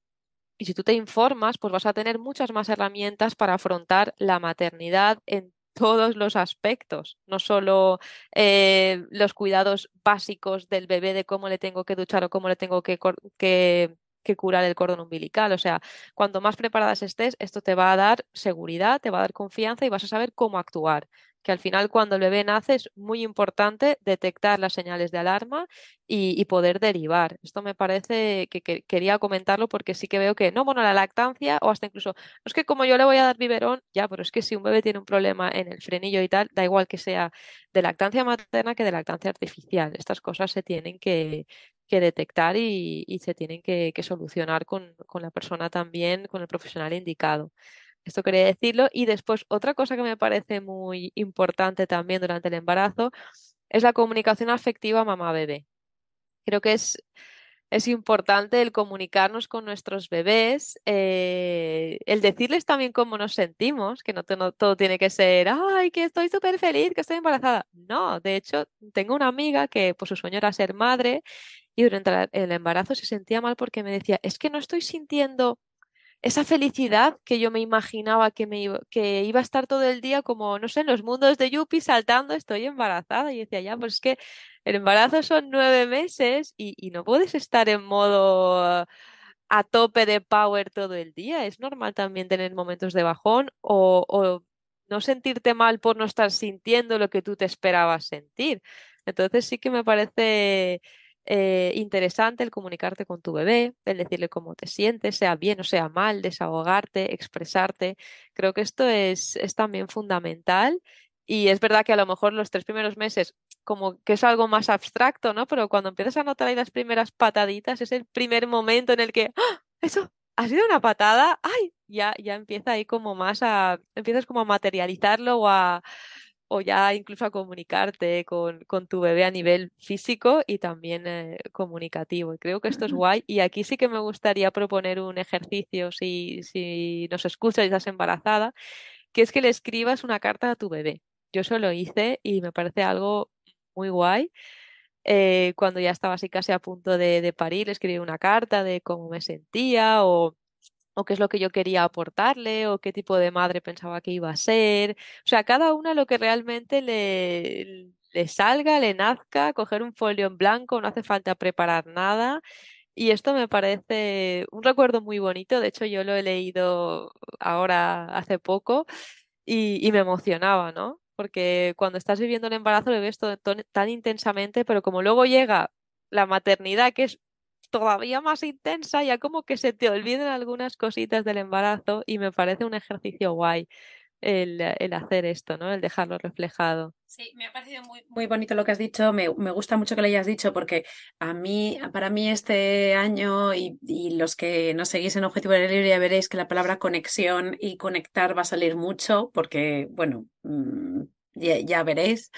Y si tú te informas, pues vas a tener muchas más herramientas para afrontar la maternidad en todos los aspectos, no solo eh, los cuidados básicos del bebé de cómo le tengo que duchar o cómo le tengo que, que, que curar el cordón umbilical. O sea, cuanto más preparadas estés, esto te va a dar seguridad, te va a dar confianza y vas a saber cómo actuar que al final cuando el bebé nace es muy importante detectar las señales de alarma y, poder derivar. Esto me parece que, quería comentarlo porque sí que veo que no, bueno, la lactancia o hasta incluso, es que como yo le voy a dar biberón, ya, pero es que si un bebé tiene un problema en el frenillo y tal, da igual que sea de lactancia materna que de lactancia artificial. Estas cosas se tienen que, detectar y, se tienen que, solucionar con la persona también, con el profesional indicado. Esto quería decirlo. Y después, otra cosa que me parece muy importante también durante el embarazo es la comunicación afectiva mamá-bebé. Creo que es, es importante el comunicarnos con nuestros bebés, eh, el decirles también cómo nos sentimos, que no, todo tiene que ser, ay, que estoy súper feliz, que estoy embarazada. No, de hecho, tengo una amiga que pues, su sueño era ser madre y durante el embarazo se sentía mal porque me decía, es que no estoy sintiendo esa felicidad que yo me imaginaba que, me iba, que iba a estar todo el día como, no sé, en los mundos de Yuppie saltando, estoy embarazada. Y decía, ya, pues es que el embarazo son nueve meses y, no puedes estar en modo a tope de power todo el día. Es normal también tener momentos de bajón o, o no sentirte mal por no estar sintiendo lo que tú te esperabas sentir. Entonces sí que me parece eh, interesante el comunicarte con tu bebé, el decirle cómo te sientes, sea bien o sea mal, desahogarte, expresarte. Creo que esto es, es también fundamental. Y es verdad que a lo mejor los tres primeros meses como que es algo más abstracto, ¿no? Pero cuando empiezas a notar ahí las primeras pataditas, es el primer momento en el que, ¡Ah! eso, ha sido una patada, ¡ay! Ya, ya empieza ahí como más a, empiezas como a materializarlo o a, o ya incluso a comunicarte con, tu bebé a nivel físico y también eh, comunicativo. Y creo que esto es guay. Y aquí sí que me gustaría proponer un ejercicio si, si nos escuchas y estás embarazada, que es que le escribas una carta a tu bebé. Yo eso lo hice y me parece algo muy guay. Eh, cuando ya estaba así casi a punto de, de parir, escribí una carta de cómo me sentía o o qué es lo que yo quería aportarle, o qué tipo de madre pensaba que iba a ser. O sea, cada una lo que realmente le, le salga, le nazca, coger un folio en blanco, no hace falta preparar nada. Y esto me parece un recuerdo muy bonito. De hecho, yo lo he leído ahora hace poco y, y me emocionaba, ¿no? Porque cuando estás viviendo el embarazo lo ves todo tan intensamente, pero como luego llega la maternidad, que es todavía más intensa, ya como que se te olviden algunas cositas del embarazo y me parece un ejercicio guay el, hacer esto, ¿no? El dejarlo reflejado. Sí, me ha parecido muy, bonito lo que has dicho, me, gusta mucho que lo hayas dicho porque a mí, para mí este año y, los que nos seguís en Objetivo de Libre ya veréis que la palabra conexión y conectar va a salir mucho porque, bueno, mm, ya veréis,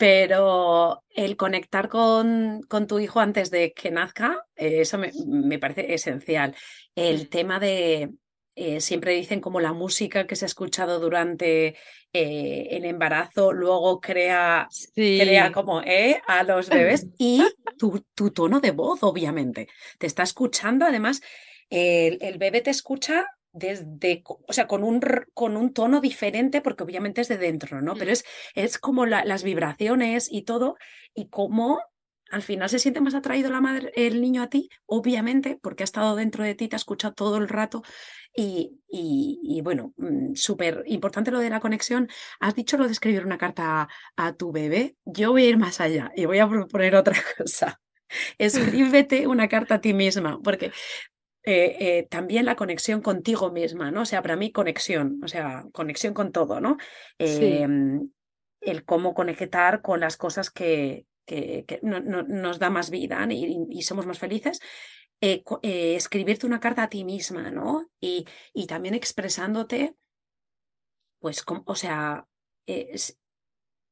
pero el conectar con, con, tu hijo antes de que nazca, eh, eso me, parece esencial. El tema de, eh, siempre dicen como la música que se ha escuchado durante eh, el embarazo luego crea, crea como a los bebés y tu, tu, tono de voz, obviamente. Te está escuchando, además, el, el bebé te escucha desde, o sea, con un, con un tono diferente, porque obviamente es de dentro, ¿no? Pero es, es como las vibraciones y todo, y cómo al final se siente más atraído la madre, el niño a ti, obviamente, porque ha estado dentro de ti, te ha escuchado todo el rato. Y, y, bueno, mm, súper importante lo de la conexión. Has dicho lo de escribir una carta a, a tu bebé. Yo voy a ir más allá y voy a proponer otra cosa. Escríbete una carta a ti misma, porque eh, eh, también la conexión contigo misma, ¿no? O sea, para mí conexión, o sea, conexión con todo, ¿no? Sí, Em, el cómo conectar con las cosas que, que, que no- no- nos da más vida y, y somos más felices. Eh, escribirte una carta a ti misma, ¿no? Y, y también expresándote, pues, com- o sea,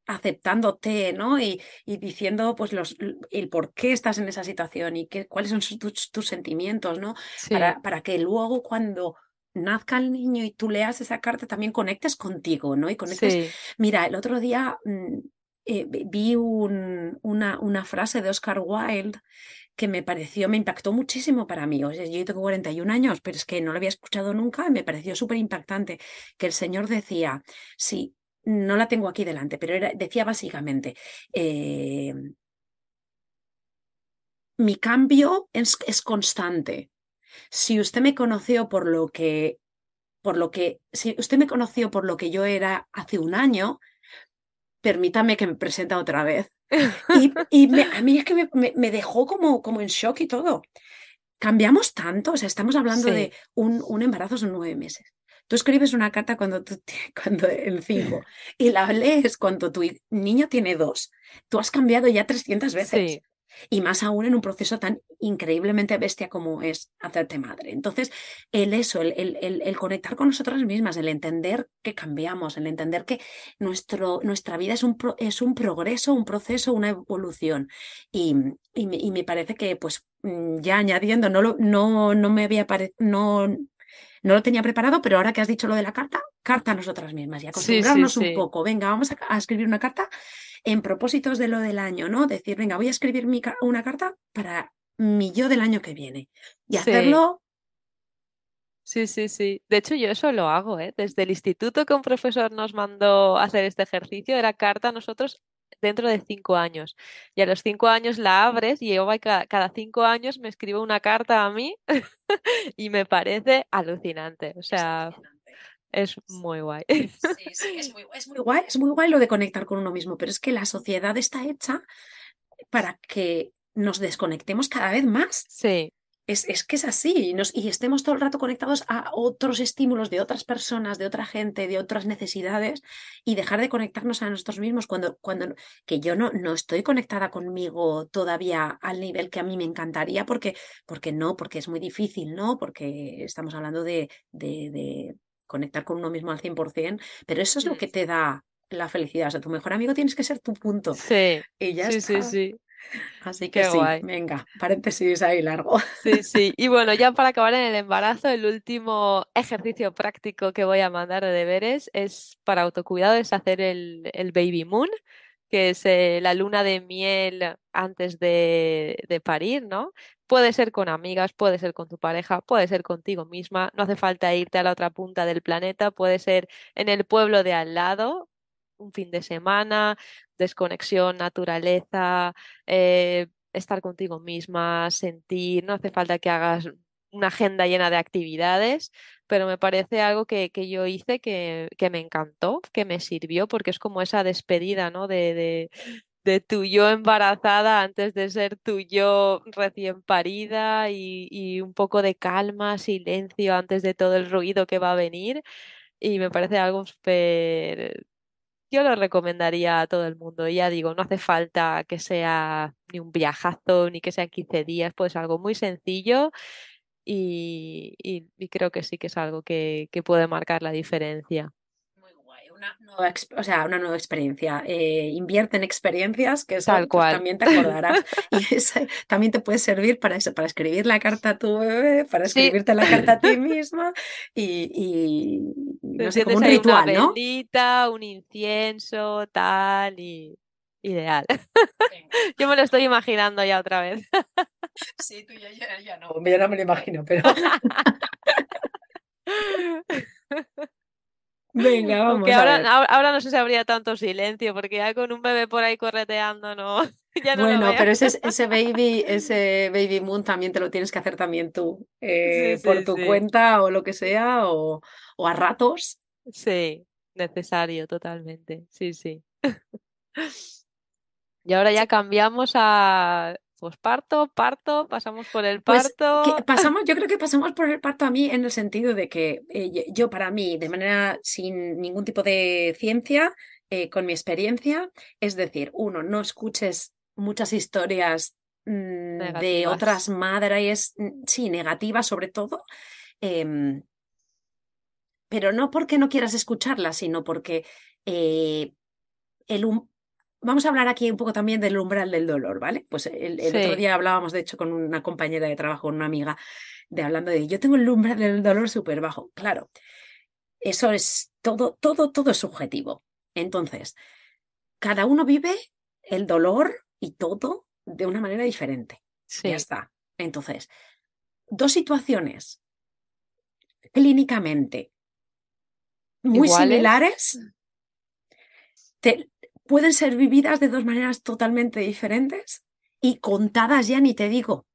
aceptándote, ¿no? Y, y diciendo, pues, los, el por qué estás en esa situación y qué, cuáles son tus, tus sentimientos, ¿no? sí, Para, para que luego cuando nazca el niño y tú leas esa carta también conectes contigo, ¿no? Y conectes sí, Mira, el otro día mm, eh, vi un- una, una frase de Oscar Wilde que me pareció, me impactó muchísimo para mí. O sea, yo tengo 41 años, pero es que no lo había escuchado nunca y me pareció súper impactante que el señor decía, sí, no la tengo aquí delante, pero era- decía básicamente, eh, mi cambio es, es constante. Si usted me conoció por lo que, por lo que, si usted me conoció por lo que yo era hace un año, permítame que me presente otra vez. Y, y me- a mí es que me, me- me dejó como, como en shock y todo. Cambiamos tanto, o sea, estamos hablando de un embarazo son nueve meses. Tú escribes una carta cuando tú cuando en cinco y la lees cuando tu niño tiene dos. Tú has cambiado ya 300 veces sí, y más aún en un proceso tan increíblemente bestia como es hacerte madre. Entonces, el eso, el, el- el- el conectar con nosotras mismas, el entender que cambiamos, el entender que nuestro, nuestra vida es un, pro- es un progreso, un proceso, una evolución. Y, y me, y me parece que, pues, mm, ya añadiendo, no, lo, no, no me había pare- no, no lo tenía preparado, pero ahora que has dicho lo de la carta, carta a nosotras mismas y sí, sí, acostumbrarnos un poco. Venga, vamos a, a escribir una carta en propósitos de lo del año, ¿no? Decir, venga, voy a escribir mi una carta para mi yo del año que viene. Y hacerlo, Sí, sí, sí. De hecho, yo eso lo hago, ¿eh? Desde el instituto que un profesor nos mandó hacer este ejercicio, era carta a nosotros dentro de cinco años. Y a los cinco años la abres y yo cada, cinco años me escribo una carta a mí y me parece alucinante. O sea, es muy guay. Sí, sí, es muy, es muy guay, es muy guay lo de conectar con uno mismo, pero es que la sociedad está hecha para que nos desconectemos cada vez más. Sí, Es, es que es así, y, nos, y estemos todo el rato conectados a otros estímulos de otras personas, de otra gente, de otras necesidades, y dejar de conectarnos a nosotros mismos cuando, cuando que yo no, no estoy conectada conmigo todavía al nivel que a mí me encantaría, porque, porque no, porque es muy difícil, ¿no? Porque estamos hablando de, de, de conectar con uno mismo al 100%, pero eso es lo que te da la felicidad. O sea, tu mejor amigo tienes que ser tu punto, sí, y ya sí, sí, sí. Así que Qué sí, guay. venga, paréntesis ahí largo. Sí, sí. Y bueno, ya para acabar en el embarazo, el último ejercicio práctico que voy a mandar de deberes es para autocuidado, es hacer el, el baby moon, que es eh, la luna de miel antes de, de parir, ¿no? Puede ser con amigas, puede ser con tu pareja, puede ser contigo misma, no hace falta irte a la otra punta del planeta, puede ser en el pueblo de al lado, un fin de semana, desconexión, naturaleza. eh, estar contigo misma, sentir, no hace falta que hagas una agenda llena de actividades, pero me parece algo que, que yo hice que, que me encantó, que me sirvió, porque es como esa despedida, ¿no? De, de, tu yo embarazada antes de ser tu yo recién parida y, y un poco de calma, silencio antes de todo el ruido que va a venir. Y me parece algo súper yo lo recomendaría a todo el mundo. Ya digo, no hace falta que sea ni un viajazo, ni que sean 15 días, pues algo muy sencillo y, y- y creo que sí que es algo que, que puede marcar la diferencia. Una nueva, o sea, una nueva experiencia. Eh, invierte en experiencias que Tal eso, pues también te acordarás. Y esa también te puede servir para eso, para escribir la carta a tu bebé, para Sí, escribirte la carta a ti misma y, no sé, como un ahí una ritual, ¿no? velita, un incienso, tal, y ideal. Venga. Yo me lo estoy imaginando ya otra vez. Sí, tú ya, ya, ya no, yo no me lo imagino, pero venga, vamos a ahora, ver. ahora no sé si habría tanto silencio, porque ya con un bebé por ahí correteando, no, ya no Bueno, pero ese, ese baby, ese baby moon también te lo tienes que hacer también tú, Sí, eh, por tu sí. cuenta o lo que sea, o, o a ratos. Sí, necesario totalmente. Sí, sí. Y ahora ya cambiamos a posparto, parto, pasamos por el Pues parto. pasamos, yo creo que pasamos por el parto a mí en el sentido de que eh, yo- yo para mí, de manera sin ningún tipo de ciencia, eh, con mi experiencia, es decir, uno, no escuches muchas historias mm, de otras madres, mm, sí, negativas sobre todo, em, pero no porque no quieras escucharlas, sino porque eh, el, Vamos a hablar aquí un poco también del umbral del dolor, ¿vale? Pues el, el otro día hablábamos, de hecho, con una compañera de trabajo, una amiga, de hablando de yo tengo el umbral del dolor súper bajo. Claro, eso es todo, todo, todo es subjetivo. Entonces, cada uno vive el dolor y todo de una manera diferente. Ya Sí, está. Entonces, dos situaciones clínicamente muy Iguales. similares te- pueden ser vividas de dos maneras totalmente diferentes y contadas ya ni te digo.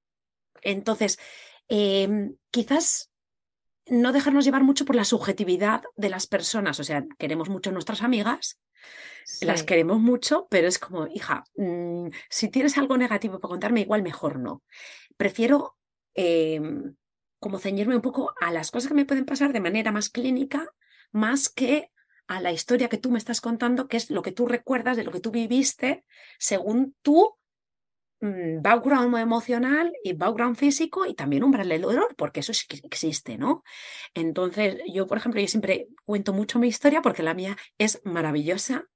Entonces, em, quizás no dejarnos llevar mucho por la subjetividad de las personas. O sea, queremos mucho a nuestras amigas, las queremos mucho, pero es como, hija, mm, si tienes algo negativo para contarme, igual mejor no. Prefiero em, como ceñirme un poco a las cosas que me pueden pasar de manera más clínica, más que a la historia que tú me estás contando, que es lo que tú recuerdas de lo que tú viviste según tu mm, background emocional y background físico y también umbral del dolor, porque eso sí que existe, ¿no? Entonces, yo, por ejemplo, yo siempre cuento mucho mi historia porque la mía es maravillosa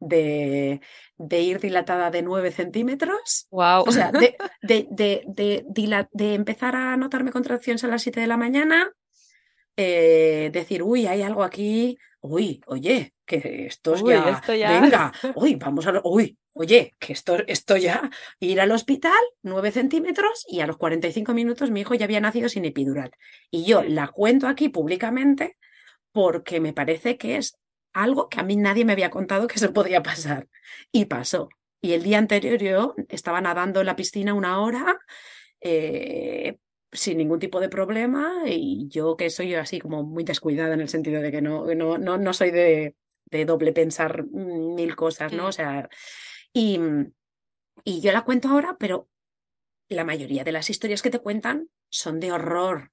de, de ir dilatada de 9 centímetros. Wow. O sea, de, de empezar a notarme contracciones a las 7 de la mañana, eh, decir, uy, hay algo aquí, uy, oye, que esto es Uy, ya, esto ya. venga, uy, vamos a, lo- uy, oye, que esto, esto ya, ir al hospital, 9 centímetros, y a los 45 minutos mi hijo ya había nacido sin epidural. Y yo la cuento aquí públicamente porque me parece que es algo que a mí nadie me había contado que se podía pasar. Y pasó. Y el día anterior yo estaba nadando en la piscina una hora eh, sin ningún tipo de problema y yo que soy así como muy descuidada en el sentido de que no, no, no, no soy de, de doble pensar mm, mil cosas, ¿no? Mm. O sea, y, y yo la cuento ahora, pero la mayoría de las historias que te cuentan son de horror.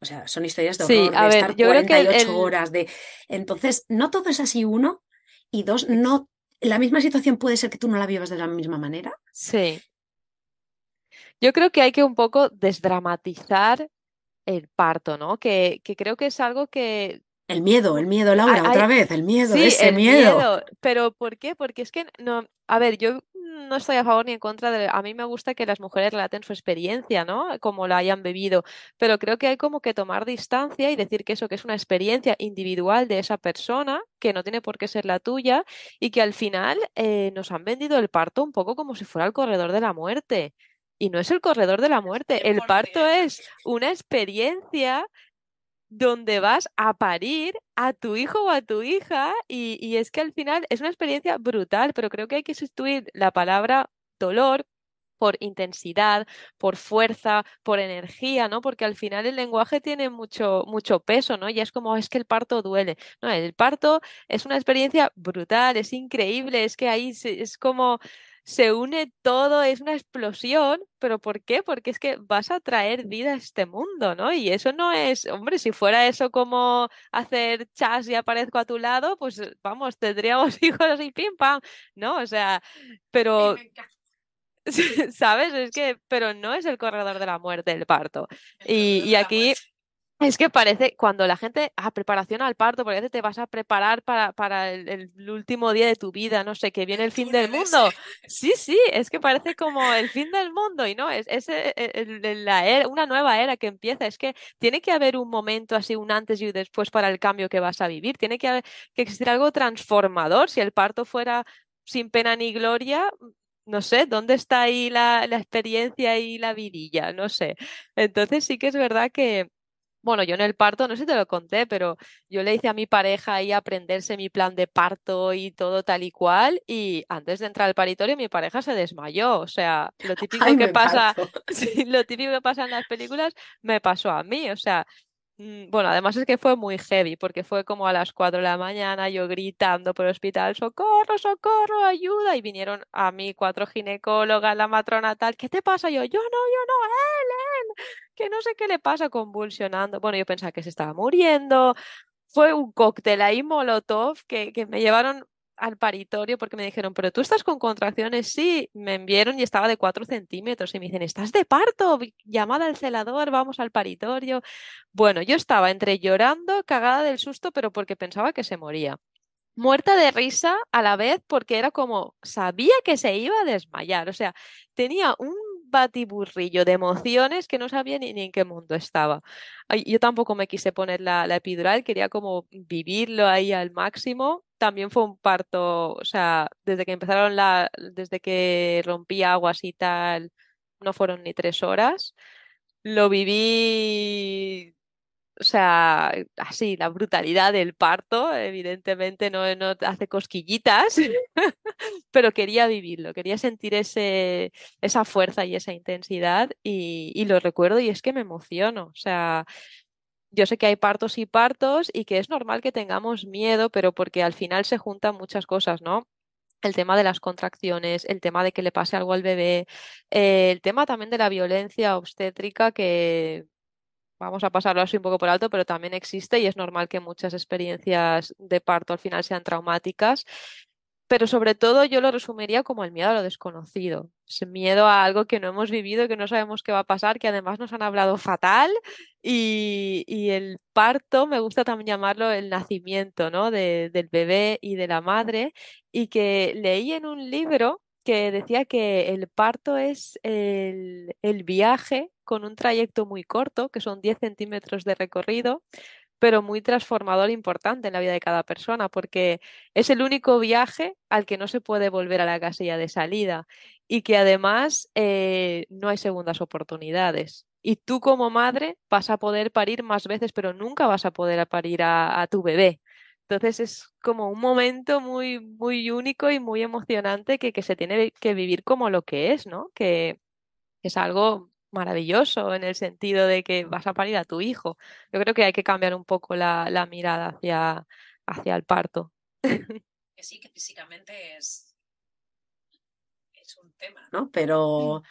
O sea, son historias de Sí, horror, a de ver, estar yo creo que 48 el- horas, de... Entonces, no todo es así, uno, y dos, no... La misma situación puede ser que tú no la vivas de la misma manera. Sí. Yo creo que hay que un poco desdramatizar el parto, ¿no? Que, que creo que es algo que El miedo, el miedo, Laura, hay- otra vez, el miedo, Sí, ese el miedo. miedo. Pero ¿por qué? Porque es que no, a ver, yo no estoy a favor ni en contra de, a mí me gusta que las mujeres relaten su experiencia, ¿no? Como la hayan vivido, pero creo que hay como que tomar distancia y decir que eso que es una experiencia individual de esa persona, que no tiene por qué ser la tuya y que al final eh, nos han vendido el parto un poco como si fuera el corredor de la muerte. Y no es el corredor de la muerte, el parto es una experiencia donde vas a parir a tu hijo o a tu hija y, y es que al final es una experiencia brutal, pero creo que hay que sustituir la palabra dolor por intensidad, por fuerza, por energía, ¿no? Porque al final el lenguaje tiene mucho, mucho peso, ¿no? Y es como, es que el parto duele. No, el parto es una experiencia brutal, es increíble, es que ahí es como se une todo, es una explosión, pero ¿por qué? Porque es que vas a traer vida a este mundo, ¿no? Y eso no es, hombre, si fuera eso como hacer chas y aparezco a tu lado, pues eh, vamos, tendríamos hijos así, pim, pam, ¿no? O sea, pero, ¿sabes? Es que, pero no es el corredor de la muerte el parto. Y, y aquí es que parece, cuando la gente, a preparación al parto, parece te vas a preparar para, para el, el último día de tu vida, no sé, que viene el fin del mundo. Sí, sí, es que parece como el fin del mundo y no, es, es eh, el- la era- una nueva era que empieza. Es que tiene que haber un momento así, un antes y un después para el cambio que vas a vivir. Tiene que, haber- que existir algo transformador. Si el parto fuera sin pena ni gloria, no sé, ¿dónde está ahí la, la experiencia y la vidilla? No sé. Entonces sí que es verdad que... Bueno, yo en el parto, no sé si te lo conté, pero yo le hice a mi pareja ahí aprenderse mi plan de parto y todo tal y cual, y antes de entrar al paritorio mi pareja se desmayó. O sea, lo típico Ay, que pasa, sí, lo típico que pasa en las películas me pasó a mí. O sea, Bueno, además es que fue muy heavy, porque fue como a las 4 de la mañana, yo gritando por el hospital, socorro, socorro, ayuda, y vinieron a mí cuatro ginecólogas, la matrona tal, ¿qué te pasa? Yo, yo no, yo no, él, que no sé qué le pasa, convulsionando. Bueno, yo pensaba que se estaba muriendo, fue un cóctel ahí molotov que, que me llevaron al paritorio porque me dijeron, pero tú estás con contracciones, sí, me enviaron y estaba de 4 centímetros y me dicen, estás de parto, llamada al celador, vamos al paritorio. Bueno, yo estaba entre llorando, cagada del susto, pero porque pensaba que se moría. Muerta de risa a la vez porque era como, sabía que se iba a desmayar, o sea, tenía un batiburrillo de emociones que no sabía ni, en qué mundo estaba. Yo tampoco me quise poner la, la epidural, quería como vivirlo ahí al máximo. También fue un parto, o sea, desde que empezaron la, desde que rompí aguas y tal, no fueron ni tres horas. Lo viví o sea, así, la brutalidad del parto, evidentemente no, no hace cosquillitas, pero quería vivirlo, quería sentir ese, esa fuerza y esa intensidad y, y lo recuerdo y es que me emociono. O sea, yo sé que hay partos y partos y que es normal que tengamos miedo, pero porque al final se juntan muchas cosas, ¿no? El tema de las contracciones, el tema de que le pase algo al bebé, eh, el tema también de la violencia obstétrica que vamos a pasarlo así un poco por alto, pero también existe y es normal que muchas experiencias de parto al final sean traumáticas. Pero sobre todo yo lo resumiría como el miedo a lo desconocido, ese miedo a algo que no hemos vivido, que no sabemos qué va a pasar, que además nos han hablado fatal y, y el parto, me gusta también llamarlo el nacimiento, ¿no? de- del bebé y de la madre y que leí en un libro que decía que el parto es el, el viaje con un trayecto muy corto, que son 10 centímetros de recorrido, pero muy transformador e importante en la vida de cada persona, porque es el único viaje al que no se puede volver a la casilla de salida y que además eh, no hay segundas oportunidades. Y tú como madre vas a poder parir más veces, pero nunca vas a poder parir a, tu bebé. Entonces es como un momento muy, muy único y muy emocionante que, que se tiene que vivir como lo que es, ¿no? Que es algo maravilloso en el sentido de que vas a parir a tu hijo. Yo creo que hay que cambiar un poco la, mirada hacia, hacia el parto. Sí, que físicamente es, tema, ¿no? Pero,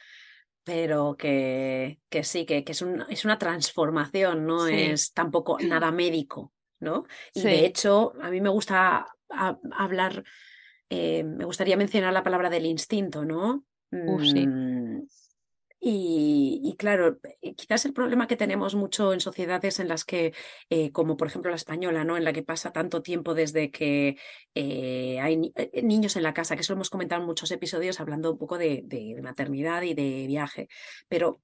pero que, que sí, que, que es, un- es una transformación, no Sí, es tampoco nada médico, ¿no? Y de hecho, a mí me gusta a- hablar, eh, me gustaría mencionar la palabra del instinto, ¿no? sí, Mm, y, claro, eh, quizás el problema que tenemos mucho en sociedades en las que, eh, como por ejemplo la española, ¿no? En la que pasa tanto tiempo desde que eh, hay ni- niños en la casa, que eso lo hemos comentado en muchos episodios hablando un poco de, de maternidad y de viaje, pero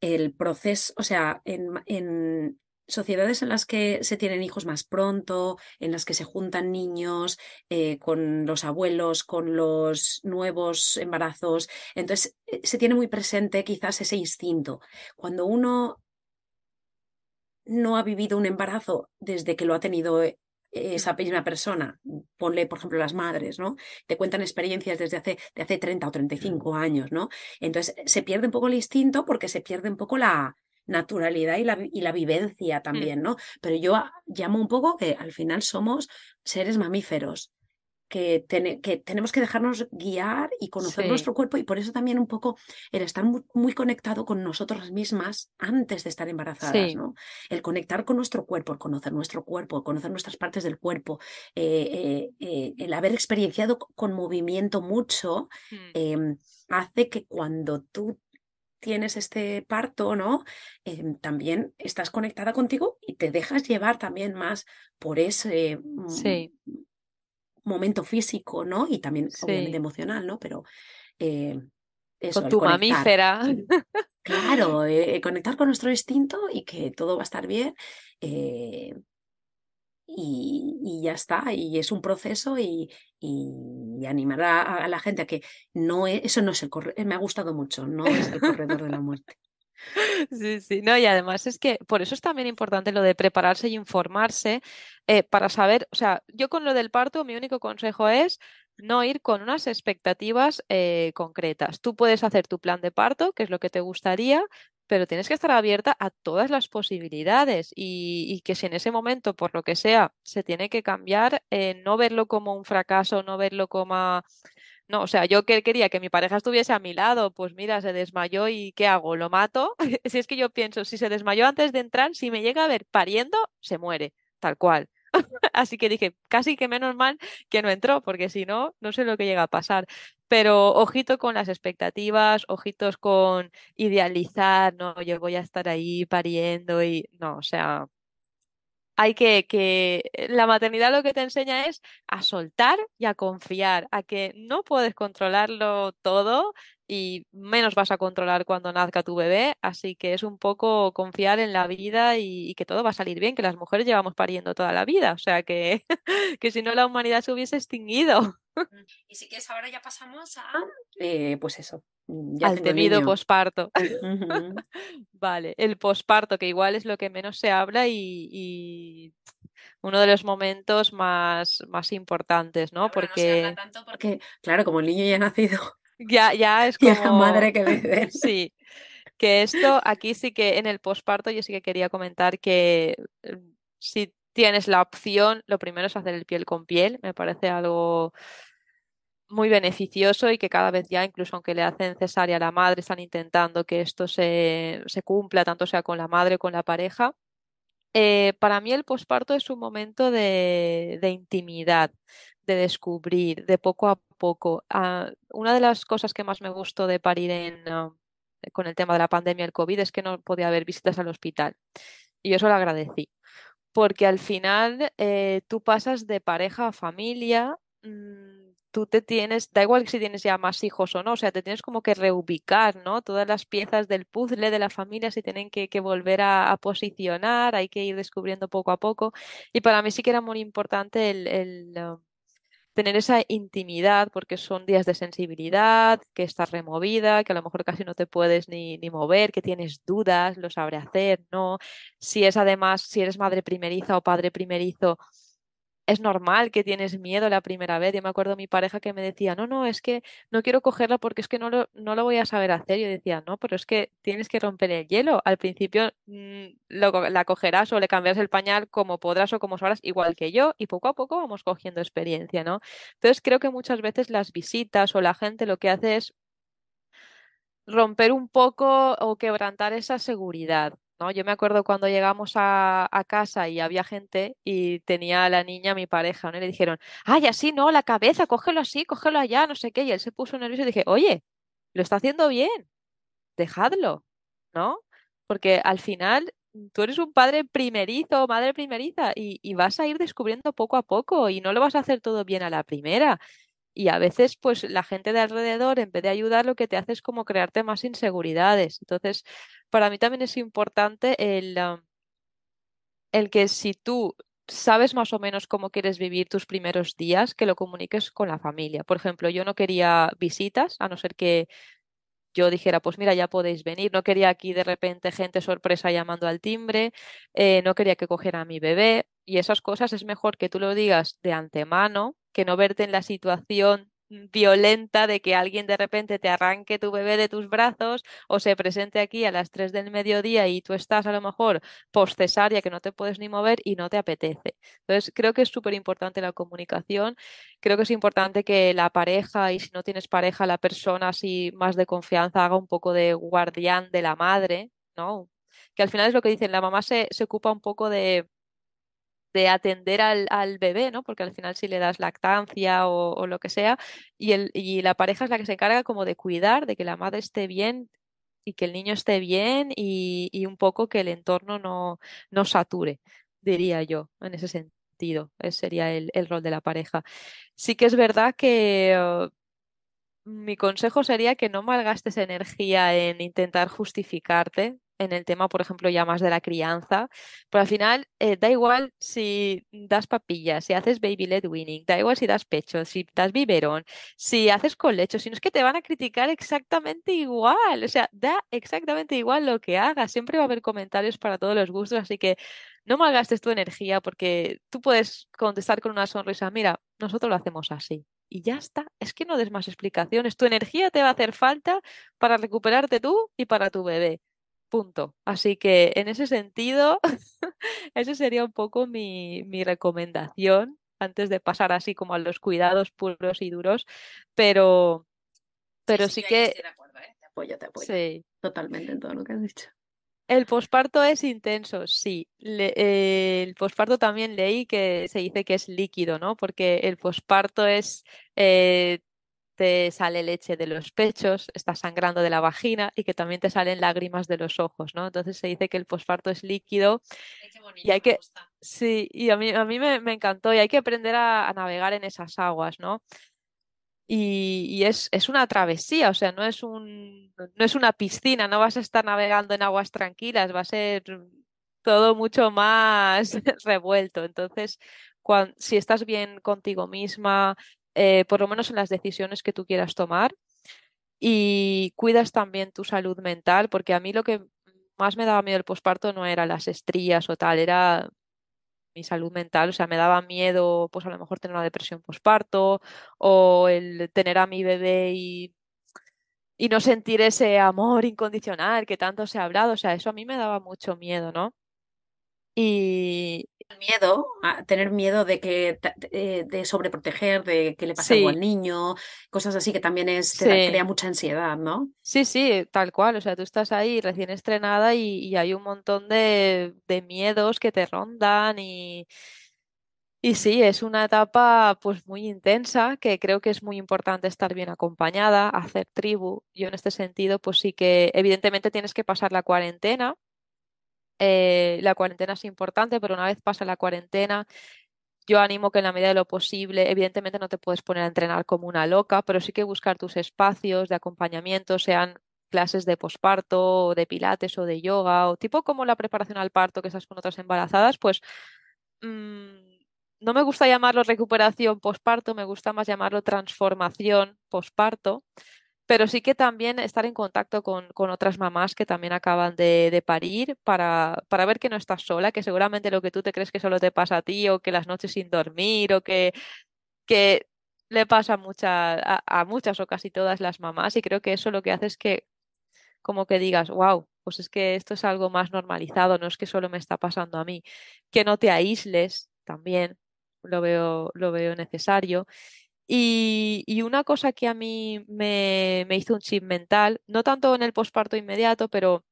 el proceso, o sea, en, en sociedades en las que se tienen hijos más pronto, en las que se juntan niños eh, con los abuelos, con los nuevos embarazos, entonces eh, se tiene muy presente quizás ese instinto. Cuando uno no ha vivido un embarazo desde que lo ha tenido eh, esa misma persona, ponle por ejemplo las madres, ¿no? Te cuentan experiencias desde hace, de hace 30 o 35 años, ¿no? Entonces se pierde un poco el instinto porque se pierde un poco la naturalidad y la, y la vivencia mm, también, ¿no? Pero yo a- llamo un poco que al final somos seres mamíferos que, que tenemos que dejarnos guiar y conocer sí, nuestro cuerpo y por eso también un poco el estar muy, muy conectado con nosotras mismas antes de estar embarazadas, sí, ¿no? El conectar con nuestro cuerpo, el conocer nuestro cuerpo, el conocer nuestras partes del cuerpo, eh, eh, eh, el haber experienciado con movimiento mucho, mm, em, hace que cuando tú tienes este parto, ¿no? Em, también estás conectada contigo y te dejas llevar también más por ese mm, sí, momento físico, ¿no? Y también, obviamente, emocional, ¿no? Pero eh, con eso, el tu conectar. mamífera. Claro, eh, conectar con nuestro instinto y que todo va a estar bien. eh, y, ya está, y es un proceso y, animar a, la gente a que no es, eso no es el corredor, me ha gustado mucho, no es el corredor de la muerte. Sí, sí, no, y además es que por eso es también importante lo de prepararse y informarse eh, para saber, o sea, yo con lo del parto, mi único consejo es no ir con unas expectativas eh, concretas. Tú puedes hacer tu plan de parto, que es lo que te gustaría, pero tienes que estar abierta a todas las posibilidades y, que si en ese momento, por lo que sea, se tiene que cambiar, eh, no verlo como un fracaso, no verlo como... No, o sea, yo que quería que mi pareja estuviese a mi lado, pues mira, se desmayó y ¿qué hago? ¿Lo mato? si es que yo pienso, si se desmayó antes de entrar, si me llega a ver pariendo, se muere, tal cual. Así que dije, casi que menos mal que no entró, porque si no, no sé lo que llega a pasar. Pero ojito con las expectativas, ojitos con idealizar, no, yo voy a estar ahí pariendo y no, o sea, hay que, que la maternidad lo que te enseña es a soltar y a confiar, a que no puedes controlarlo todo y menos vas a controlar cuando nazca tu bebé, así que es un poco confiar en la vida y, que todo va a salir bien, que las mujeres llevamos pariendo toda la vida, o sea que, que si no la humanidad se hubiese extinguido. Y si quieres ahora ya pasamos a, eh, pues eso, ya al temido posparto. vale, el posparto, que igual es lo que menos se habla y, uno de los momentos más, más importantes, ¿no? porque... tanto porque, claro, como el niño ya ha nacido. Ya, ya es como... madre que sí, que esto aquí sí que en el posparto yo sí que quería comentar que eh, si tienes la opción, lo primero es hacer el piel con piel, me parece algo muy beneficioso y que cada vez ya, incluso aunque le hacen cesárea a la madre, están intentando que esto se, se cumpla, tanto sea con la madre como con la pareja. Eh, para mí el posparto es un momento de, de, intimidad, de descubrir, de poco a poco. Ah, una de las cosas que más me gustó de parir ah, con el tema de la pandemia, el COVID, es que no podía haber visitas al hospital. Y yo eso lo agradecí, porque al final eh, tú pasas de pareja a familia. Mm, tú te tienes, da igual si tienes ya más hijos o no, o sea, te tienes como que reubicar, ¿no? Todas las piezas del puzzle de la familia se tienen que, volver a, posicionar, hay que ir descubriendo poco a poco. Y para mí sí que era muy importante el, um, tener esa intimidad, porque son días de sensibilidad, que estás removida, que a lo mejor casi no te puedes ni, ni mover, que tienes dudas, lo sabré hacer, ¿no? Si es además, si eres madre primeriza o padre primerizo, es normal que tienes miedo la primera vez. Yo me acuerdo mi pareja que me decía, no, no, es que no quiero cogerla porque es que no lo, voy a saber hacer. Yo decía, no, pero es que tienes que romper el hielo. Al principio mm, la cogerás o le cambiarás el pañal como podrás o como sabrás, igual que yo, y poco a poco vamos cogiendo experiencia, ¿no? Entonces creo que muchas veces las visitas o la gente lo que hace es romper un poco o quebrantar esa seguridad. Yo me acuerdo cuando llegamos a, casa y había gente y tenía a la niña, mi pareja, ¿no? Y le dijeron, ay, así no, la cabeza, cógelo así, cógelo allá, no sé qué. Y él se puso nervioso y dije, oye, lo está haciendo bien, dejadlo, ¿no? Porque al final tú eres un padre primerizo, madre primeriza, y vas a ir descubriendo poco a poco y no lo vas a hacer todo bien a la primera. Y a veces, pues la gente de alrededor, en vez de ayudar, lo que te hace es como crearte más inseguridades. Entonces, para mí también es importante el, el que si tú sabes más o menos cómo quieres vivir tus primeros días, que lo comuniques con la familia. Por ejemplo, yo no quería visitas, a no ser que yo dijera, pues mira, ya podéis venir. No quería aquí de repente gente sorpresa llamando al timbre, eh, no quería que cogiera a mi bebé y esas cosas es mejor que tú lo digas de antemano que no verte en la situación violenta de que alguien de repente te arranque tu bebé de tus brazos o se presente aquí a las 3 del mediodía y tú estás a lo mejor postcesaria que no te puedes ni mover y no te apetece. Entonces, creo que es súper importante la comunicación, creo que es importante que la pareja y si no tienes pareja, la persona así más de confianza haga un poco de guardián de la madre, ¿no? Que al final es lo que dicen, la mamá se, se ocupa un poco de de atender al, bebé, ¿no? Porque al final si le das lactancia o, lo que sea, y, el, y la pareja es la que se encarga como de cuidar, de que la madre esté bien y que el niño esté bien y, y un poco que el entorno no, no sature, diría yo, en ese sentido. Ese sería el, el rol de la pareja. Sí que es verdad que uh, mi consejo sería que no malgastes energía en intentar justificarte en el tema, por ejemplo, ya más de la crianza, pero al final eh, da igual si das papillas, si haces baby led weaning, da igual si das pecho, si das biberón, si haces colecho, si no es que te van a criticar exactamente igual, o sea, da exactamente igual lo que hagas, siempre va a haber comentarios para todos los gustos, así que no malgastes tu energía porque tú puedes contestar con una sonrisa, mira, nosotros lo hacemos así. Y ya está, es que no des más explicaciones. Tu energía te va a hacer falta para recuperarte tú y para tu bebé punto. Así que en ese sentido, esa sería un poco mi, mi recomendación antes de pasar así como a los cuidados puros y duros, pero, pero sí, que... Estoy de acuerdo, ¿eh? Te apoyo, te apoyo. Sí. Totalmente en todo lo que has dicho. El posparto es intenso, sí. Le- el posparto también leí que se dice que es líquido, ¿no? Porque el posparto es, eh, te sale leche de los pechos, estás sangrando de la vagina y que también te salen lágrimas de los ojos, ¿no? Entonces se dice que el posparto es líquido Ay, qué bonito, y hay que, sí, y a mí, a mí me, me encantó y hay que aprender a, a navegar en esas aguas, ¿no? Y, y es, es una travesía, o sea, no es un, no es una piscina, no vas a estar navegando en aguas tranquilas, va a ser todo mucho más revuelto. Entonces, cuan- si estás bien contigo misma, eh, por lo menos en las decisiones que tú quieras tomar, y cuidas también tu salud mental, porque a mí lo que más me daba miedo el posparto no era las estrías o tal, era mi salud mental, o sea, me daba miedo, pues a lo mejor tener una depresión posparto o el tener a mi bebé y, y no sentir ese amor incondicional que tanto se ha hablado, o sea, eso a mí me daba mucho miedo, ¿no? Y miedo, a tener miedo de que eh, de sobreproteger, de que le pase algo al niño, cosas así que también es, te da- sí, crea mucha ansiedad, ¿no? sí, sí, tal cual, o sea, tú estás ahí recién estrenada y, y hay un montón de, de miedos que te rondan y... Y sí, es una etapa pues muy intensa que creo que es muy importante estar bien acompañada, hacer tribu. Yo en este sentido pues sí que evidentemente tienes que pasar la cuarentena. Eh, la cuarentena es importante, pero una vez pasa la cuarentena, yo animo que en la medida de lo posible, evidentemente no te puedes poner a entrenar como una loca, pero sí que buscar tus espacios de acompañamiento, sean clases de posparto, de pilates o de yoga, o tipo como la preparación al parto que estás con otras embarazadas, pues mm, no me gusta llamarlo recuperación posparto, me gusta más llamarlo transformación posparto, pero sí que también estar en contacto con, con otras mamás que también acaban de, de parir para, para ver que no estás sola, que seguramente lo que tú te crees que solo te pasa a ti o que las noches sin dormir o que, que le pasa mucha- a, a muchas o casi todas las mamás y creo que eso lo que hace es que como que digas, wow, pues es que esto es algo más normalizado, no es que solo me está pasando a mí, que no te aísles también, lo veo, lo veo necesario. Y, una cosa que a mí me, me hizo un chip mental, no tanto en el posparto inmediato, pero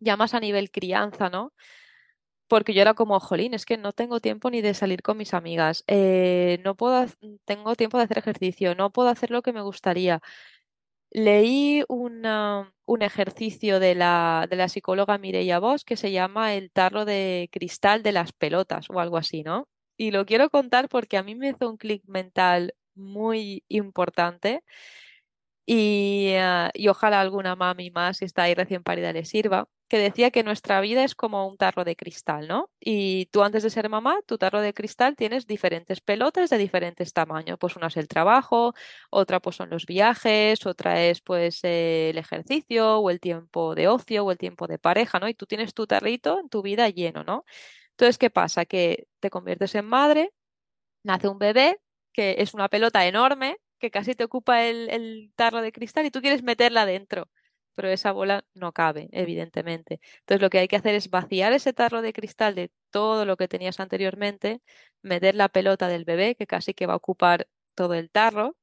ya más a nivel crianza, ¿no? Porque yo era como, jolín, es que no tengo tiempo ni de salir con mis amigas, eh, no puedo, tengo tiempo de hacer ejercicio, no puedo hacer lo que me gustaría. Leí un ejercicio de la, de la psicóloga Mireia Bosch que se llama el tarro de cristal de las pelotas o algo así, ¿no? Y lo quiero contar porque a mí me hizo un clic mental muy importante y, ah, y ojalá alguna mami más que está ahí recién parida le sirva, que decía que nuestra vida es como un tarro de cristal, ¿no? Y tú antes de ser mamá, tu tarro de cristal tienes diferentes pelotas de diferentes tamaños, pues una es el trabajo, otra pues son los viajes, otra es pues eh, el ejercicio o el tiempo de ocio o el tiempo de pareja, ¿no? Y tú tienes tu tarrito en tu vida lleno, ¿no? Entonces, ¿qué pasa? Que te conviertes en madre nace un bebé que es una pelota enorme que casi te ocupa el, el tarro de cristal y tú quieres meterla dentro, pero esa bola no cabe, evidentemente. Entonces lo que hay que hacer es vaciar ese tarro de cristal de todo lo que tenías anteriormente, meter la pelota del bebé que casi que va a ocupar todo el tarro.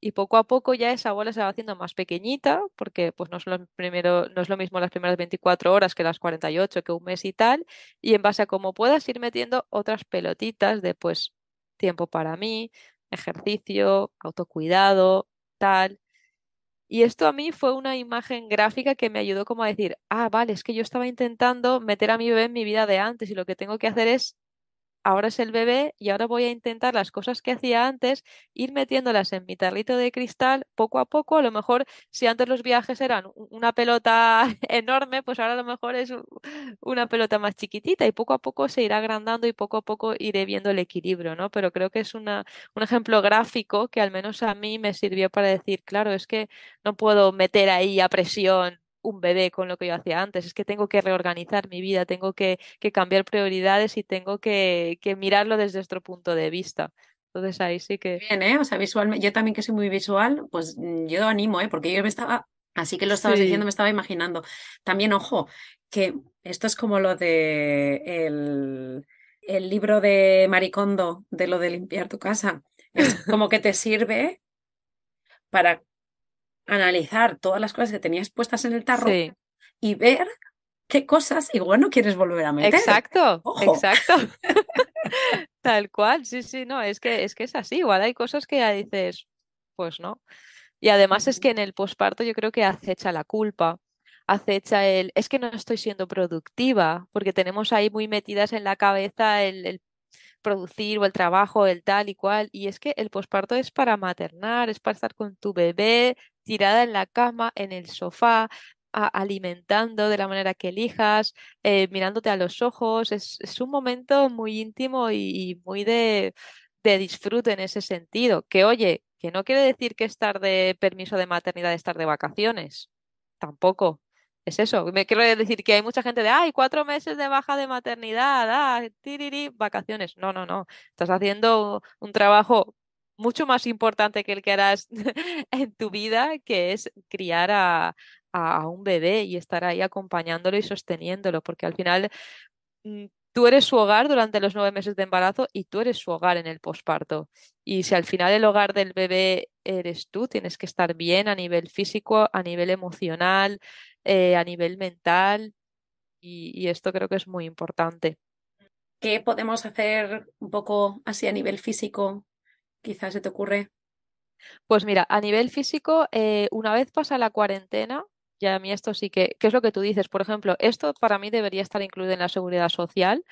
Y poco a poco ya esa bola se va haciendo más pequeñita, porque pues no, primero, no es lo mismo las primeras 24 horas que las 48, que un mes y tal, y en base a cómo puedas ir metiendo otras pelotitas de pues tiempo para mí, ejercicio, autocuidado, tal. Y esto a mí fue una imagen gráfica que me ayudó como a decir, ah, vale, es que yo estaba intentando meter a mi bebé en mi vida de antes y lo que tengo que hacer es ahora es el bebé y ahora voy a intentar las cosas que hacía antes, ir metiéndolas en mi tarrito de cristal poco a poco. A lo mejor, si antes los viajes eran una pelota enorme, pues ahora a lo mejor es una pelota más chiquitita y poco a poco se irá agrandando y poco a poco iré viendo el equilibrio, ¿no? Pero creo que es una, un ejemplo gráfico que al menos a mí me sirvió para decir, claro, es que no puedo meter ahí a presión un bebé con lo que yo hacía antes, es que tengo que reorganizar mi vida, tengo que que cambiar prioridades y tengo que, que mirarlo desde otro punto de vista. Entonces ahí sí que Bien, ¿eh? O sea, visualmente, yo también que soy muy visual, pues mm, yo animo, ¿eh? Porque yo me estaba, así que lo estabas diciendo, me estaba imaginando. También, ojo, que esto es como lo de el, el libro de Maricondo, de lo de limpiar tu casa. Es como que te sirve para analizar todas las cosas que tenías puestas en el tarro Sí, y ver qué cosas igual no quieres volver a meter. exacto, Ojo. exacto. Tal cual, sí, sí, no, es que es que es así, igual hay cosas que ya dices, pues no. Y además es que en el posparto yo creo que acecha la culpa, acecha el, es que no estoy siendo productiva, porque tenemos ahí muy metidas en la cabeza el, el producir o el trabajo, el tal y cual. Y es que el posparto es para maternar, es para estar con tu bebé tirada en la cama, en el sofá, alimentando de la manera que elijas, eh, mirándote a los ojos. Es, es un momento muy íntimo y, muy de, de disfrute en ese sentido. Que oye, que no quiere decir que estar de permiso de maternidad, estar de vacaciones. Tampoco. Es eso, me quiero decir que hay mucha gente de, ay, cuatro meses de baja de maternidad, ah, tiriri, vacaciones. No, no, no. Estás haciendo un trabajo mucho más importante que el que harás en tu vida, que es criar a, a, un bebé y estar ahí acompañándolo y sosteniéndolo, porque al final mm, tú eres su hogar durante los nueve meses de embarazo y tú eres su hogar en el posparto. Y si al final el hogar del bebé eres tú, tienes que estar bien a nivel físico, a nivel emocional, eh, a nivel mental, y, y esto creo que es muy importante. ¿Qué podemos hacer un poco así a nivel físico? Quizás se te ocurre. Pues mira, a nivel físico, eh, una vez pasa la cuarentena, ya a mí esto sí que, ¿qué es lo que tú dices? Por ejemplo, esto para mí debería estar incluido en la seguridad social,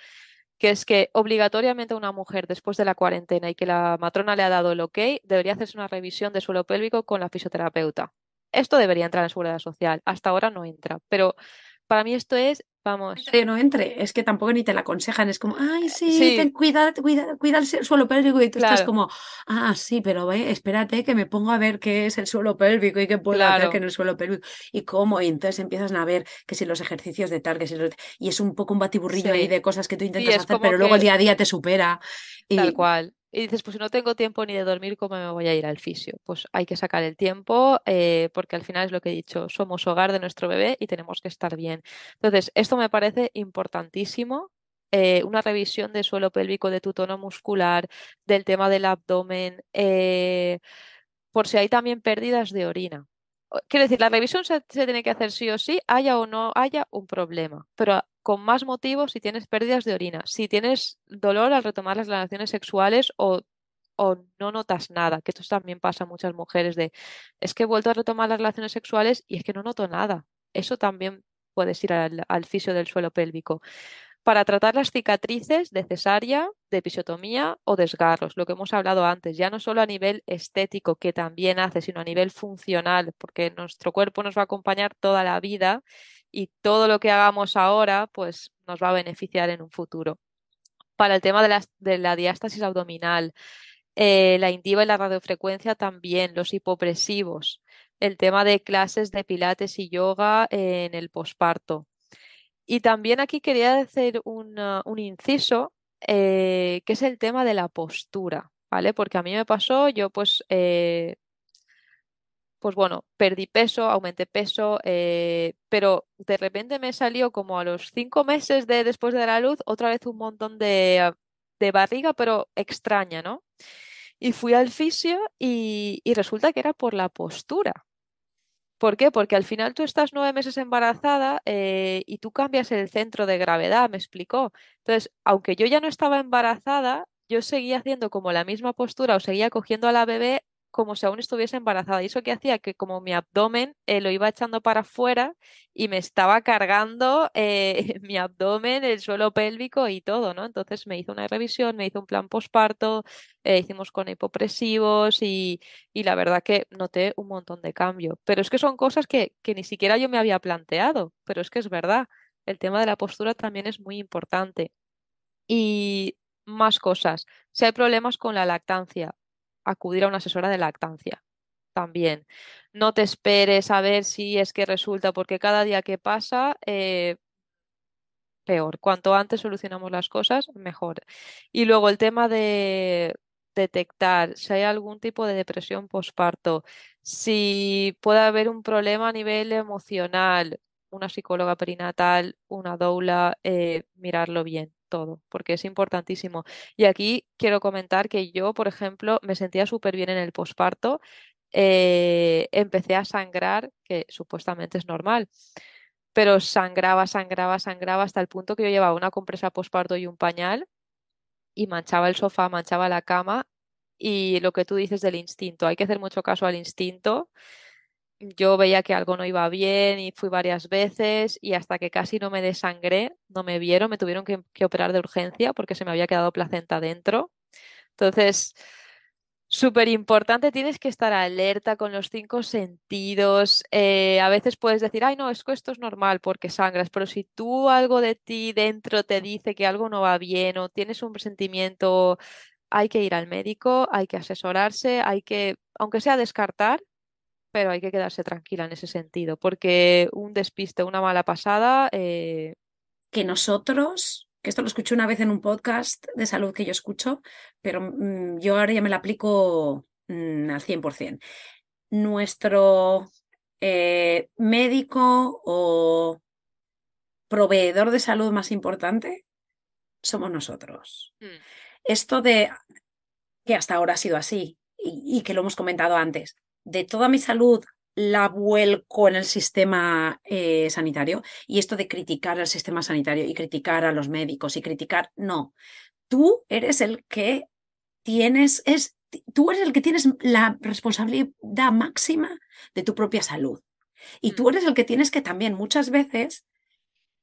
que es que obligatoriamente una mujer después de la cuarentena y que la matrona le ha dado el ok, debería hacerse una revisión de suelo pélvico con la fisioterapeuta. Esto debería entrar en seguridad social. Hasta ahora no entra, pero para mí esto es, vamos, Entre o no entre, es que tampoco ni te la aconsejan, es como, ay, sí, ten, sí, cuida, cuida, cuida el suelo pélvico y tú estás como, ah, sí, pero ve, espérate que me pongo a ver qué es el suelo pélvico y qué puedo hacer que en el suelo pélvico y cómo, y entonces empiezas a ver que si los ejercicios de tal, que si los... y es un poco un batiburrillo ahí de cosas que tú intentas hacer, pero luego el que día a día te supera. Tal y cual. Y dices, pues si no tengo tiempo ni de dormir, ¿cómo me voy a ir al fisio? Pues hay que sacar el tiempo eh, porque al final es lo que he dicho, somos hogar de nuestro bebé y tenemos que estar bien. Entonces, esto me parece importantísimo. eh, una revisión de suelo pélvico, de tu tono muscular, del tema del abdomen, eh, por si hay también pérdidas de orina. Quiero decir, la revisión se, se tiene que hacer sí o sí, haya o no haya un problema, pero con más motivo si tienes pérdidas de orina, si tienes dolor al retomar las relaciones sexuales o, o no notas nada, que esto también pasa a muchas mujeres de, es que he vuelto a retomar las relaciones sexuales y es que no noto nada. Eso también puedes ir al, al fisio del suelo pélvico para tratar las cicatrices de cesárea, de episiotomía o desgarros, lo que hemos hablado antes, ya no solo a nivel estético, que también hace, sino a nivel funcional, porque nuestro cuerpo nos va a acompañar toda la vida y todo lo que hagamos ahora, pues nos va a beneficiar en un futuro. Para el tema de la, diástasis abdominal, eh, la intiva y la radiofrecuencia también, los hipopresivos, el tema de clases de pilates y yoga en el posparto y también aquí quería hacer un, un inciso, eh, que es el tema de la postura, ¿vale? Porque a mí me pasó, yo pues, eh, pues bueno, perdí peso, aumenté peso, eh, pero de repente me salió como a los cinco meses de después de la luz otra vez un montón de, de barriga, pero extraña, ¿no? Y fui al fisio y, y resulta que era por la postura. ¿Por qué? Porque al final tú estás nueve meses embarazada eh, y tú cambias el centro de gravedad, me explicó. Entonces, aunque yo ya no estaba embarazada, yo seguía haciendo como la misma postura o seguía cogiendo a la bebé como si aún estuviese embarazada. Y eso que hacía que como mi abdomen eh, lo iba echando para afuera y me estaba cargando eh, mi abdomen, el suelo pélvico y todo, ¿no? Entonces me hizo una revisión, me hizo un plan posparto, eh, hicimos con hipopresivos y y la verdad que noté un montón de cambio. Pero es que son cosas que, que ni siquiera yo me había planteado, pero es que es verdad. El tema de la postura también es muy importante. Y más cosas. Si hay problemas con la lactancia, acudir a una asesora de lactancia también. No te esperes a ver si es que resulta, porque cada día que pasa, eh, peor. Cuanto antes solucionamos las cosas, mejor. Y luego el tema de detectar si hay algún tipo de depresión postparto, si puede haber un problema a nivel emocional. una psicóloga perinatal, una doula, eh, mirarlo bien todo, porque es importantísimo. Y aquí quiero comentar que yo, por ejemplo, me sentía súper bien en el posparto. eh, empecé a sangrar, que supuestamente es normal, pero sangraba, sangraba, sangraba hasta el punto que yo llevaba una compresa posparto y un pañal y manchaba el sofá, manchaba la cama y lo que tú dices del instinto, hay que hacer mucho caso al instinto. Yo veía que algo no iba bien y fui varias veces y hasta que casi no me desangré, no me vieron, me tuvieron que, operar de urgencia porque se me había quedado placenta dentro. Entonces, Súper importante, tienes que estar alerta con los cinco sentidos. eh, a veces puedes decir, ay, no, es que esto es normal porque sangras, pero si tú algo de ti dentro te dice que algo no va bien o tienes un presentimiento, hay que ir al médico, hay que asesorarse, hay que, aunque sea descartar, pero hay que quedarse tranquila en ese sentido, porque un despiste, una mala pasada, eh, que nosotros, que esto lo escuché una vez en un podcast de salud que yo escucho, pero mm, yo ahora ya me lo aplico mm, al 100%. Nuestro eh, médico o proveedor de salud más importante somos nosotros. mm, Esto de que hasta ahora ha sido así y, y que lo hemos comentado antes, de toda mi salud la vuelco en el sistema eh, sanitario. Y esto de criticar al sistema sanitario y criticar a los médicos y criticar, no, tú eres el que tienes, es, tú eres el que tienes la responsabilidad máxima de tu propia salud. Y mm, tú eres el que tienes que también muchas veces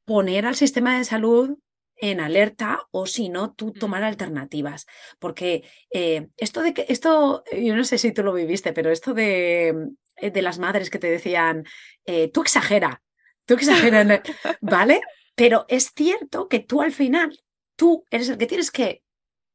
poner al sistema de salud en alerta o si no, tú mm, tomar alternativas. Porque eh, esto de que, esto, yo no sé si tú lo viviste, pero esto de, eh, de las madres que te decían, eh, tú exagera, tú exagera, en el-". ¿vale? Pero es cierto que tú al final, tú eres el que tienes que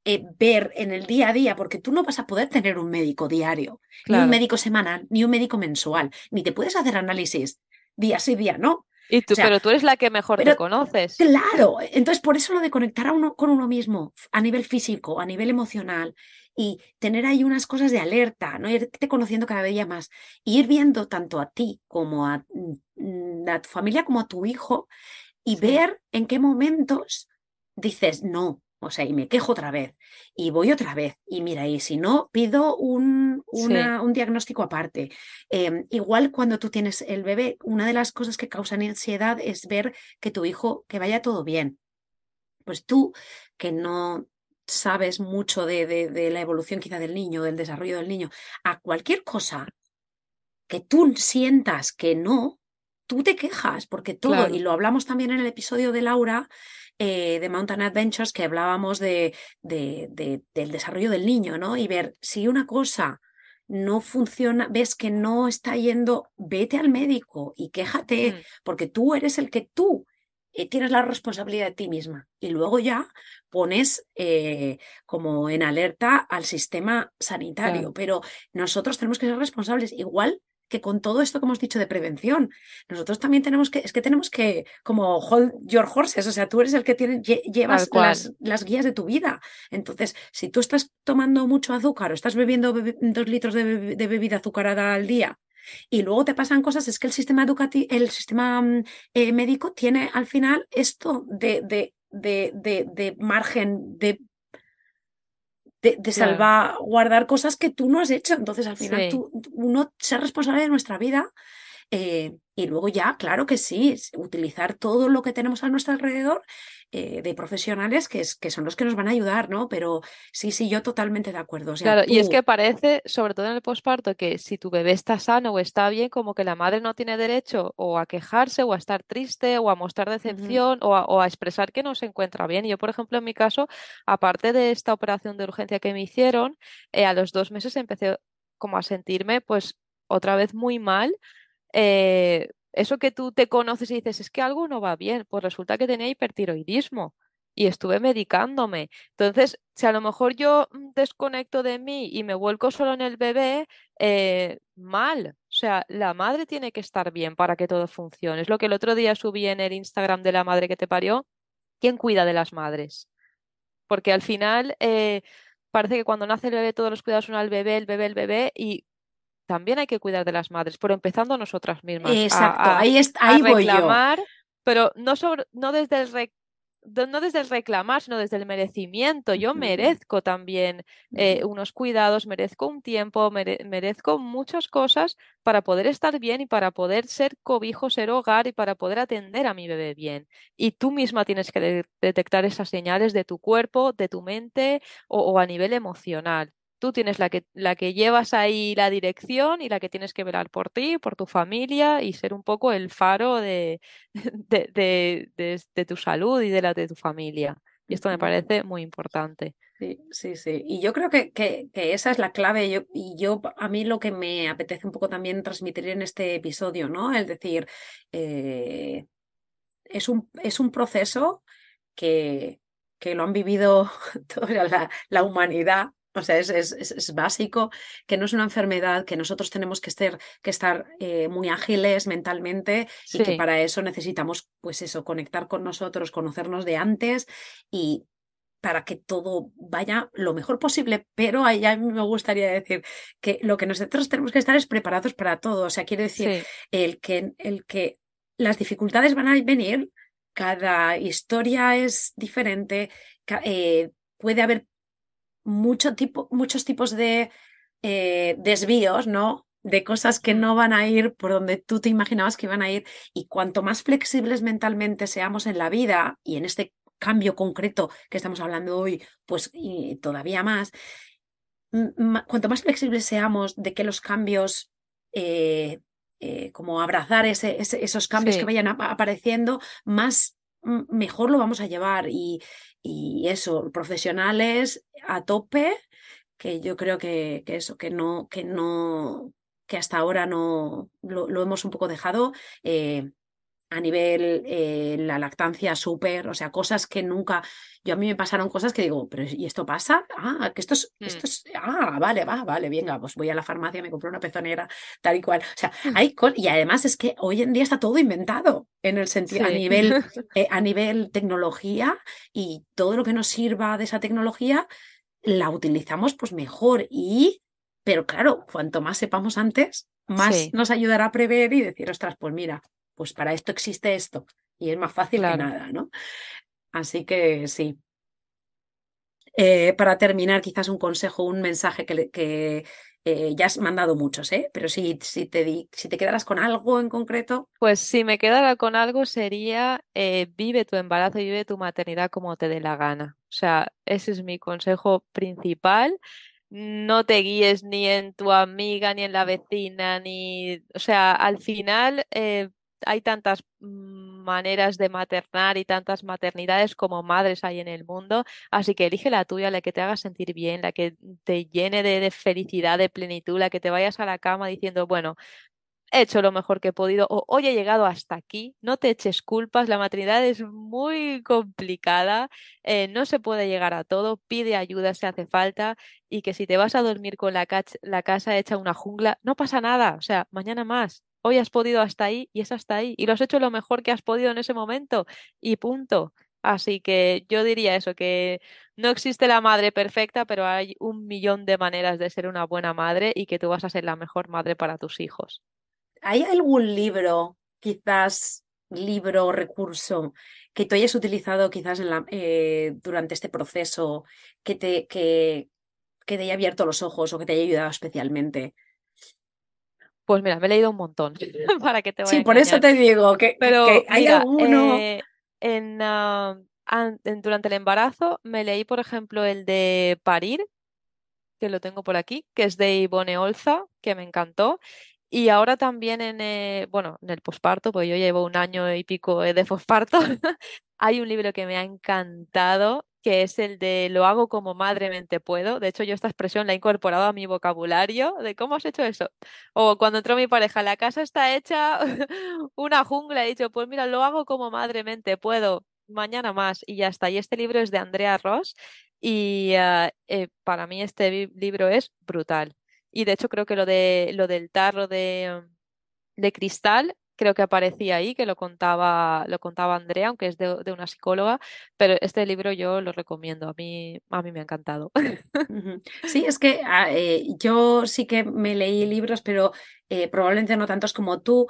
eh, ver en el día a día, porque tú no vas a poder tener un médico diario, ni un médico semanal, ni un médico mensual, ni te puedes hacer análisis día sí, día no. Y O tú, sea, pero tú eres la que mejor te conoces. Claro, entonces por eso lo de conectar a uno con uno mismo a nivel físico, a nivel emocional y tener ahí unas cosas de alerta, ¿no? Irte conociendo cada día más, y ir viendo tanto a ti como a, mm, a tu familia como a tu hijo y Sí, ver en qué momentos dices no, o sea, y me quejo otra vez y voy otra vez y mira, y si no, pido un, una- un diagnóstico aparte. Em, igual cuando tú tienes el bebé, una de las cosas que causan ansiedad es ver que tu hijo, que vaya todo bien. Pues tú, que no sabes mucho de, de- de la evolución quizá del niño, del desarrollo del niño, a cualquier cosa que tú sientas que no, tú te quejas, porque todo, y lo hablamos también en el episodio de Laura eh, de Mountain Adventures, que hablábamos de, de- de- del desarrollo del niño, ¿no? Y ver si una cosa no funciona, ves que no está yendo, vete al médico y quéjate, Mm, porque tú eres el que tú eh, tienes la responsabilidad de ti misma. Y luego ya pones eh, como en alerta al sistema sanitario, claro. pero nosotros tenemos que ser responsables, igual que con todo esto que hemos dicho de prevención. Nosotros también tenemos que, es que tenemos que, como hold your horses, o sea, tú eres el que tiene, lle- llevas las, las guías de tu vida. Entonces, si tú estás tomando mucho azúcar o estás bebiendo dos litros de bebida azucarada al día y luego te pasan cosas, es que el sistema educativo, el sistema mm, eh, médico tiene al final esto de, de, de, de, de margen de de, de Claro. salvaguardar cosas que tú no has hecho. Entonces, al final, Sí. tú, uno ser responsable de nuestra vida eh, y luego ya, claro que sí, utilizar todo lo que tenemos a nuestro alrededor eh, de profesionales que, es, que son los que nos van a ayudar, ¿no? Pero sí, sí, yo totalmente de acuerdo. O sea, Claro, y es que parece, sobre todo en el posparto, que si tu bebé está sano o está bien, como que la madre no tiene derecho o a quejarse o a estar triste o a mostrar decepción o a, o a expresar que no se encuentra bien. Yo, por ejemplo, en mi caso, aparte de esta operación de urgencia que me hicieron, eh, a los dos meses empecé como a sentirme pues otra vez muy mal. Eh, eso que tú te conoces y dices, es que algo no va bien, pues resulta que tenía hipertiroidismo y estuve medicándome. Entonces, si a lo mejor yo mm, desconecto de mí y me vuelco solo en el bebé, eh, mal. O sea, la madre tiene que estar bien para que todo funcione. Es lo que el otro día subí en el Instagram de la madre que te parió. ¿Quién cuida de las madres? Porque al final eh, parece que cuando nace el bebé todos los cuidados son al bebé, el bebé, el bebé y también hay que cuidar de las madres, pero empezando nosotras mismas. Exacto, ahí, ahí voy reclamar, pero no, no desde el no desde el reclamar, sino desde el merecimiento. Yo merezco también eh, unos cuidados, merezco un tiempo, merezco muchas cosas para poder estar bien y para poder ser cobijo, ser hogar y para poder atender a mi bebé bien. Y tú misma tienes que detectar esas señales de tu cuerpo, de tu mente o a nivel emocional tú tienes la que, la que llevas ahí la dirección y la que tienes que velar por ti, por tu familia y ser un poco el faro de, de, de, tu salud y de la de tu familia. Y esto me parece muy importante. Sí, sí, sí. Y yo creo que, que, esa es la clave. Yo, y yo, a mí lo que me apetece un poco también transmitir en este episodio, ¿no? Es decir, eh, es, un, es un proceso que, que lo han vivido toda la, la humanidad o sea, es, básico, que no es una enfermedad, que nosotros tenemos que estar, que estar eh, muy ágiles mentalmente y que para eso necesitamos, pues eso, conectar con nosotros, conocernos de antes y para que todo vaya lo mejor posible, pero ahí a mí me gustaría decir que lo que nosotros tenemos que estar es preparados para todo. O sea, quiere decir el, que, el que las dificultades van a venir, cada historia es diferente, eh, puede haber mucho tipo, muchos tipos de eh, desvíos, ¿no? De cosas que no van a ir por donde tú te imaginabas que iban a ir. Y cuanto más flexibles mentalmente seamos en la vida y en este cambio concreto que estamos hablando hoy, pues y todavía más, cuanto más flexibles seamos de que los cambios, eh, eh, como abrazar ese, esos cambios que vayan apareciendo, más mejor lo vamos a llevar y, y eso, profesionales a tope, que yo creo que, que eso, que no, que no, que hasta ahora no lo, hemos un poco dejado. Eh, a nivel eh, la lactancia súper, o sea, cosas que nunca, yo a mí me pasaron cosas que digo, pero ¿y esto pasa? Ah, que esto es, mm. esto es, ah, vale, va, vale, venga, pues voy a la farmacia, me compro una pezonera, tal y cual. O sea, mm. hay y además es que hoy en día está todo inventado en el sentido, a nivel, eh, a nivel tecnología y todo lo que nos sirva de esa tecnología la utilizamos pues mejor y, pero claro, cuanto más sepamos antes, más nos ayudará a prever y decir, ostras, pues mira, pues para esto existe esto y es más fácil que nada, ¿no? Así que sí. Eh, para terminar, quizás un consejo, un mensaje que, que eh, ya has mandado muchos, ¿eh? Pero si, si, te di, si te quedaras con algo en concreto. Pues si me quedara con algo sería eh, vive tu embarazo y vive tu maternidad como te dé la gana. O sea, ese es mi consejo principal no te guíes ni en tu amiga, ni en la vecina, ni, o sea, al final hay tantas maneras de maternar y tantas maternidades como madres hay en el mundo, así que elige la tuya, la que te haga sentir bien, la que te llene de, felicidad, de plenitud, la que te vayas a la cama diciendo, bueno, he hecho lo mejor que he podido o hoy he llegado hasta aquí, no te eches culpas, la maternidad es muy complicada, eh, no se puede llegar a todo, pide ayuda si hace falta y que si te vas a dormir con la, la casa hecha una jungla, no pasa nada, o sea, mañana más, hoy has podido hasta ahí y es hasta ahí. Y lo has hecho lo mejor que has podido en ese momento y punto. Así que yo diría eso, que no existe la madre perfecta, pero hay un millón de maneras de ser una buena madre y que tú vas a ser la mejor madre para tus hijos. ¿Hay algún libro, quizás libro o recurso que tú hayas utilizado quizás en la, eh, durante este proceso que te, que, que te haya abierto los ojos o que te haya ayudado especialmente? Pues mira, me he leído un montón para que te vaya Sí, por eso te digo que, Pero, hay alguno. Eh, en, durante el embarazo me leí, por ejemplo, el de Parir, que lo tengo por aquí, que es de Ivone Olza, que me encantó. Y ahora también en, eh, bueno, en el posparto, pues yo llevo un año y pico de posparto, hay un libro que me ha encantado, que es el de lo hago como madremente puedo. De hecho, yo esta expresión la he incorporado a mi vocabulario de cómo has hecho eso. O cuando entró mi pareja, la casa está hecha una jungla, he dicho, pues mira, lo hago como madremente puedo, mañana más y ya está. Y este libro es de Andrea Ross y ah, eh, para mí este libro es brutal. Y de hecho creo que lo, de, lo del tarro de, de cristal creo que aparecía ahí, que lo contaba, lo contaba Andrea, aunque es de, una psicóloga, pero este libro yo lo recomiendo, a mí, a mí me ha encantado. Sí, es que ah, eh, yo sí que me leí libros, pero eh, probablemente no tantos como tú,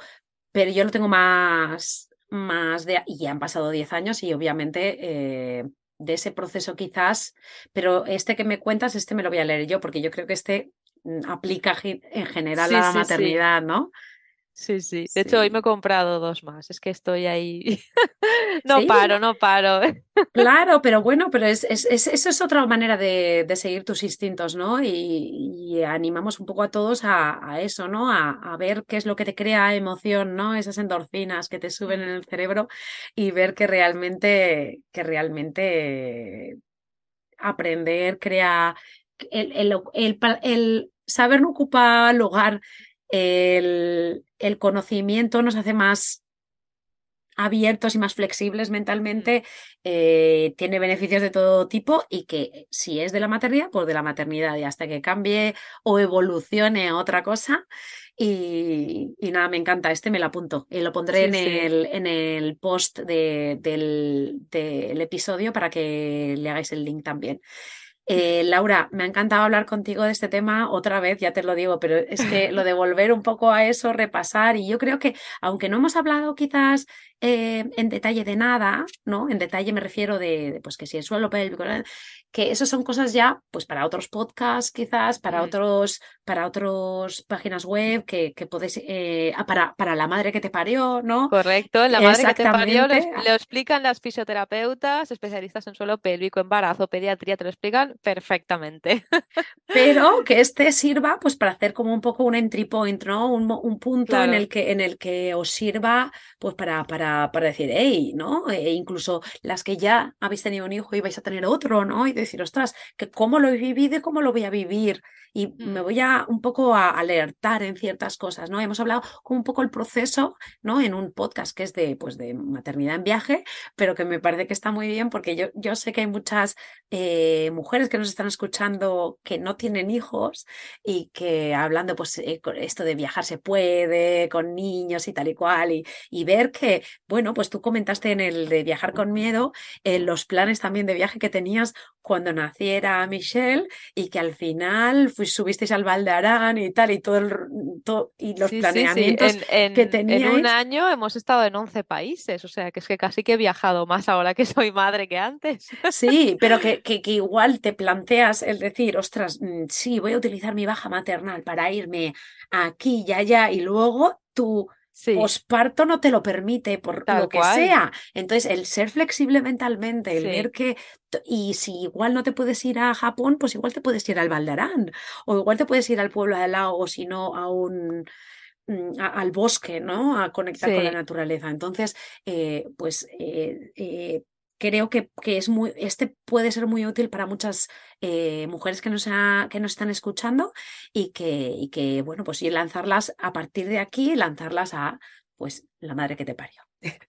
pero yo lo tengo más, más de... Y ya han pasado 10 años y obviamente... Eh, de ese proceso quizás, pero este que me cuentas, este me lo voy a leer yo, porque yo creo que este mm, aplica en general a la maternidad, ¿no? Sí, sí. De hecho, hoy me he comprado dos más. Es que estoy ahí. no paro, no paro. claro, pero bueno, pero es, es, eso es otra manera de, seguir tus instintos, ¿no? Y, animamos un poco a todos a, eso, ¿no? A, ver qué es lo que te crea emoción, ¿no? Esas endorfinas que te suben en el cerebro y ver que realmente, que realmente aprender crea el, el, el, el saber no ocupa lugar el, conocimiento nos hace más abiertos y más flexibles mentalmente, eh, tiene beneficios de todo tipo y que si es de la maternidad, pues de la maternidad y hasta que cambie o evolucione a otra cosa. Y, nada, me encanta, este me lo apunto y lo pondré en, El, en el post del, del episodio para que le hagáis el link también. Eh, Laura, me ha encantado hablar contigo de este tema otra vez, ya te lo digo, pero es que lo de volver un poco a eso, repasar, y yo creo que, aunque no hemos hablado quizás eh, en detalle de nada, ¿no? En detalle me refiero de, pues que si el suelo pélvico, que eso son cosas ya, pues para otros podcasts quizás, para otros, para otros páginas web que, que podéis, eh, ah, para, para la madre que te parió, ¿no? Correcto, la madre que te parió lo, lo, explican las fisioterapeutas, especialistas en suelo pélvico, embarazo, pediatría, te lo explican perfectamente. Pero que este sirva pues para hacer como un poco un entry point, ¿no? Un, un punto en, el que, en el que os sirva pues para, para, para decir, hey, ¿no? E incluso las que ya habéis tenido un hijo y vais a tener otro, ¿no? Y decir, ostras, que cómo lo he vivido y cómo lo voy a vivir y me mm. voy a un poco a alertar en ciertas cosas, ¿no? Hemos hablado como un poco el proceso, ¿no? En un podcast que es de, pues, de maternidad en viaje, pero que me parece que está muy bien porque yo, yo sé que hay muchas eh, mujeres que nos están escuchando que no tienen hijos y que hablando, pues, eh, esto de viajar se puede, con niños y tal y cual, y, y, ver que, bueno, pues tú comentaste en el de viajar con miedo, en los planes también de viaje que tenías cuando naciera Michelle y que al final subisteis al Val de Arán y tal, y todo, el, y los planeamientos que teníais. En un año hemos estado en 11 países, o sea que es que casi que he viajado más ahora que soy madre que antes. Sí, pero que, que, igual te planteas el decir, ostras, mm, sí, voy a utilizar mi baja maternal para irme aquí y allá, y luego posparto no te lo permite por lo que sea. Entonces, el ser flexible mentalmente, el ver que, y si igual no te puedes ir a Japón, pues igual te puedes ir al Valdarán, o igual te puedes ir al pueblo de al lado, o si no, a un mm, al bosque, ¿no? A conectar con la naturaleza. Entonces, eh, pues eh, eh, creo que, que, es muy, este puede ser muy útil para muchas eh, mujeres que nos, que nos están escuchando y que, y que, bueno, pues lanzarlas a partir de aquí, lanzarlas a, pues, la madre que te parió.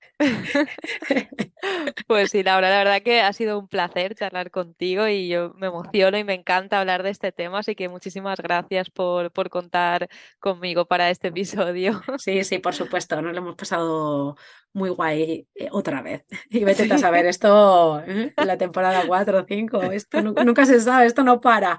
Pues sí, Laura, la verdad que ha sido un placer charlar contigo y yo me emociono y me encanta hablar de este tema, así que muchísimas gracias por, por contar conmigo para este episodio. Sí, sí, por supuesto, nos lo hemos pasado muy guay eh, otra vez. Y vete a saber, esto ¿eh? en la temporada 4 o 5, esto nunca, se sabe, esto no para.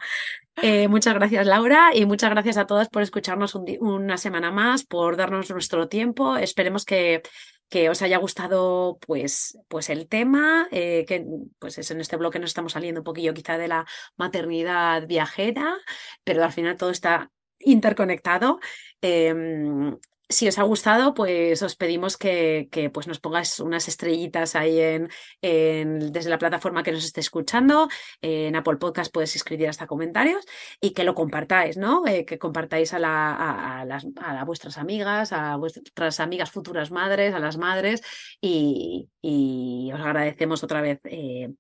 Eh, muchas gracias, Laura, y muchas gracias a todos por escucharnos una semana más, por darnos nuestro tiempo. Esperemos que que os haya gustado pues, pues el tema, eh, que pues es en este bloque nos estamos saliendo un poquillo quizá de la maternidad viajera, pero al final todo está interconectado. Em, si os ha gustado, pues os pedimos que, pues nos pongáis unas estrellitas ahí en, desde la plataforma que nos esté escuchando. En Apple Podcast puedes escribir hasta comentarios y que lo compartáis, ¿no? Eh, que compartáis a, la, a, las, a, vuestras amigas, a vuestras amigas futuras madres, a las madres y, y os agradecemos otra vez eh,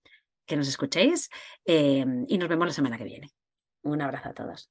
que nos escuchéis eh, y nos vemos la semana que viene. Un abrazo a todos.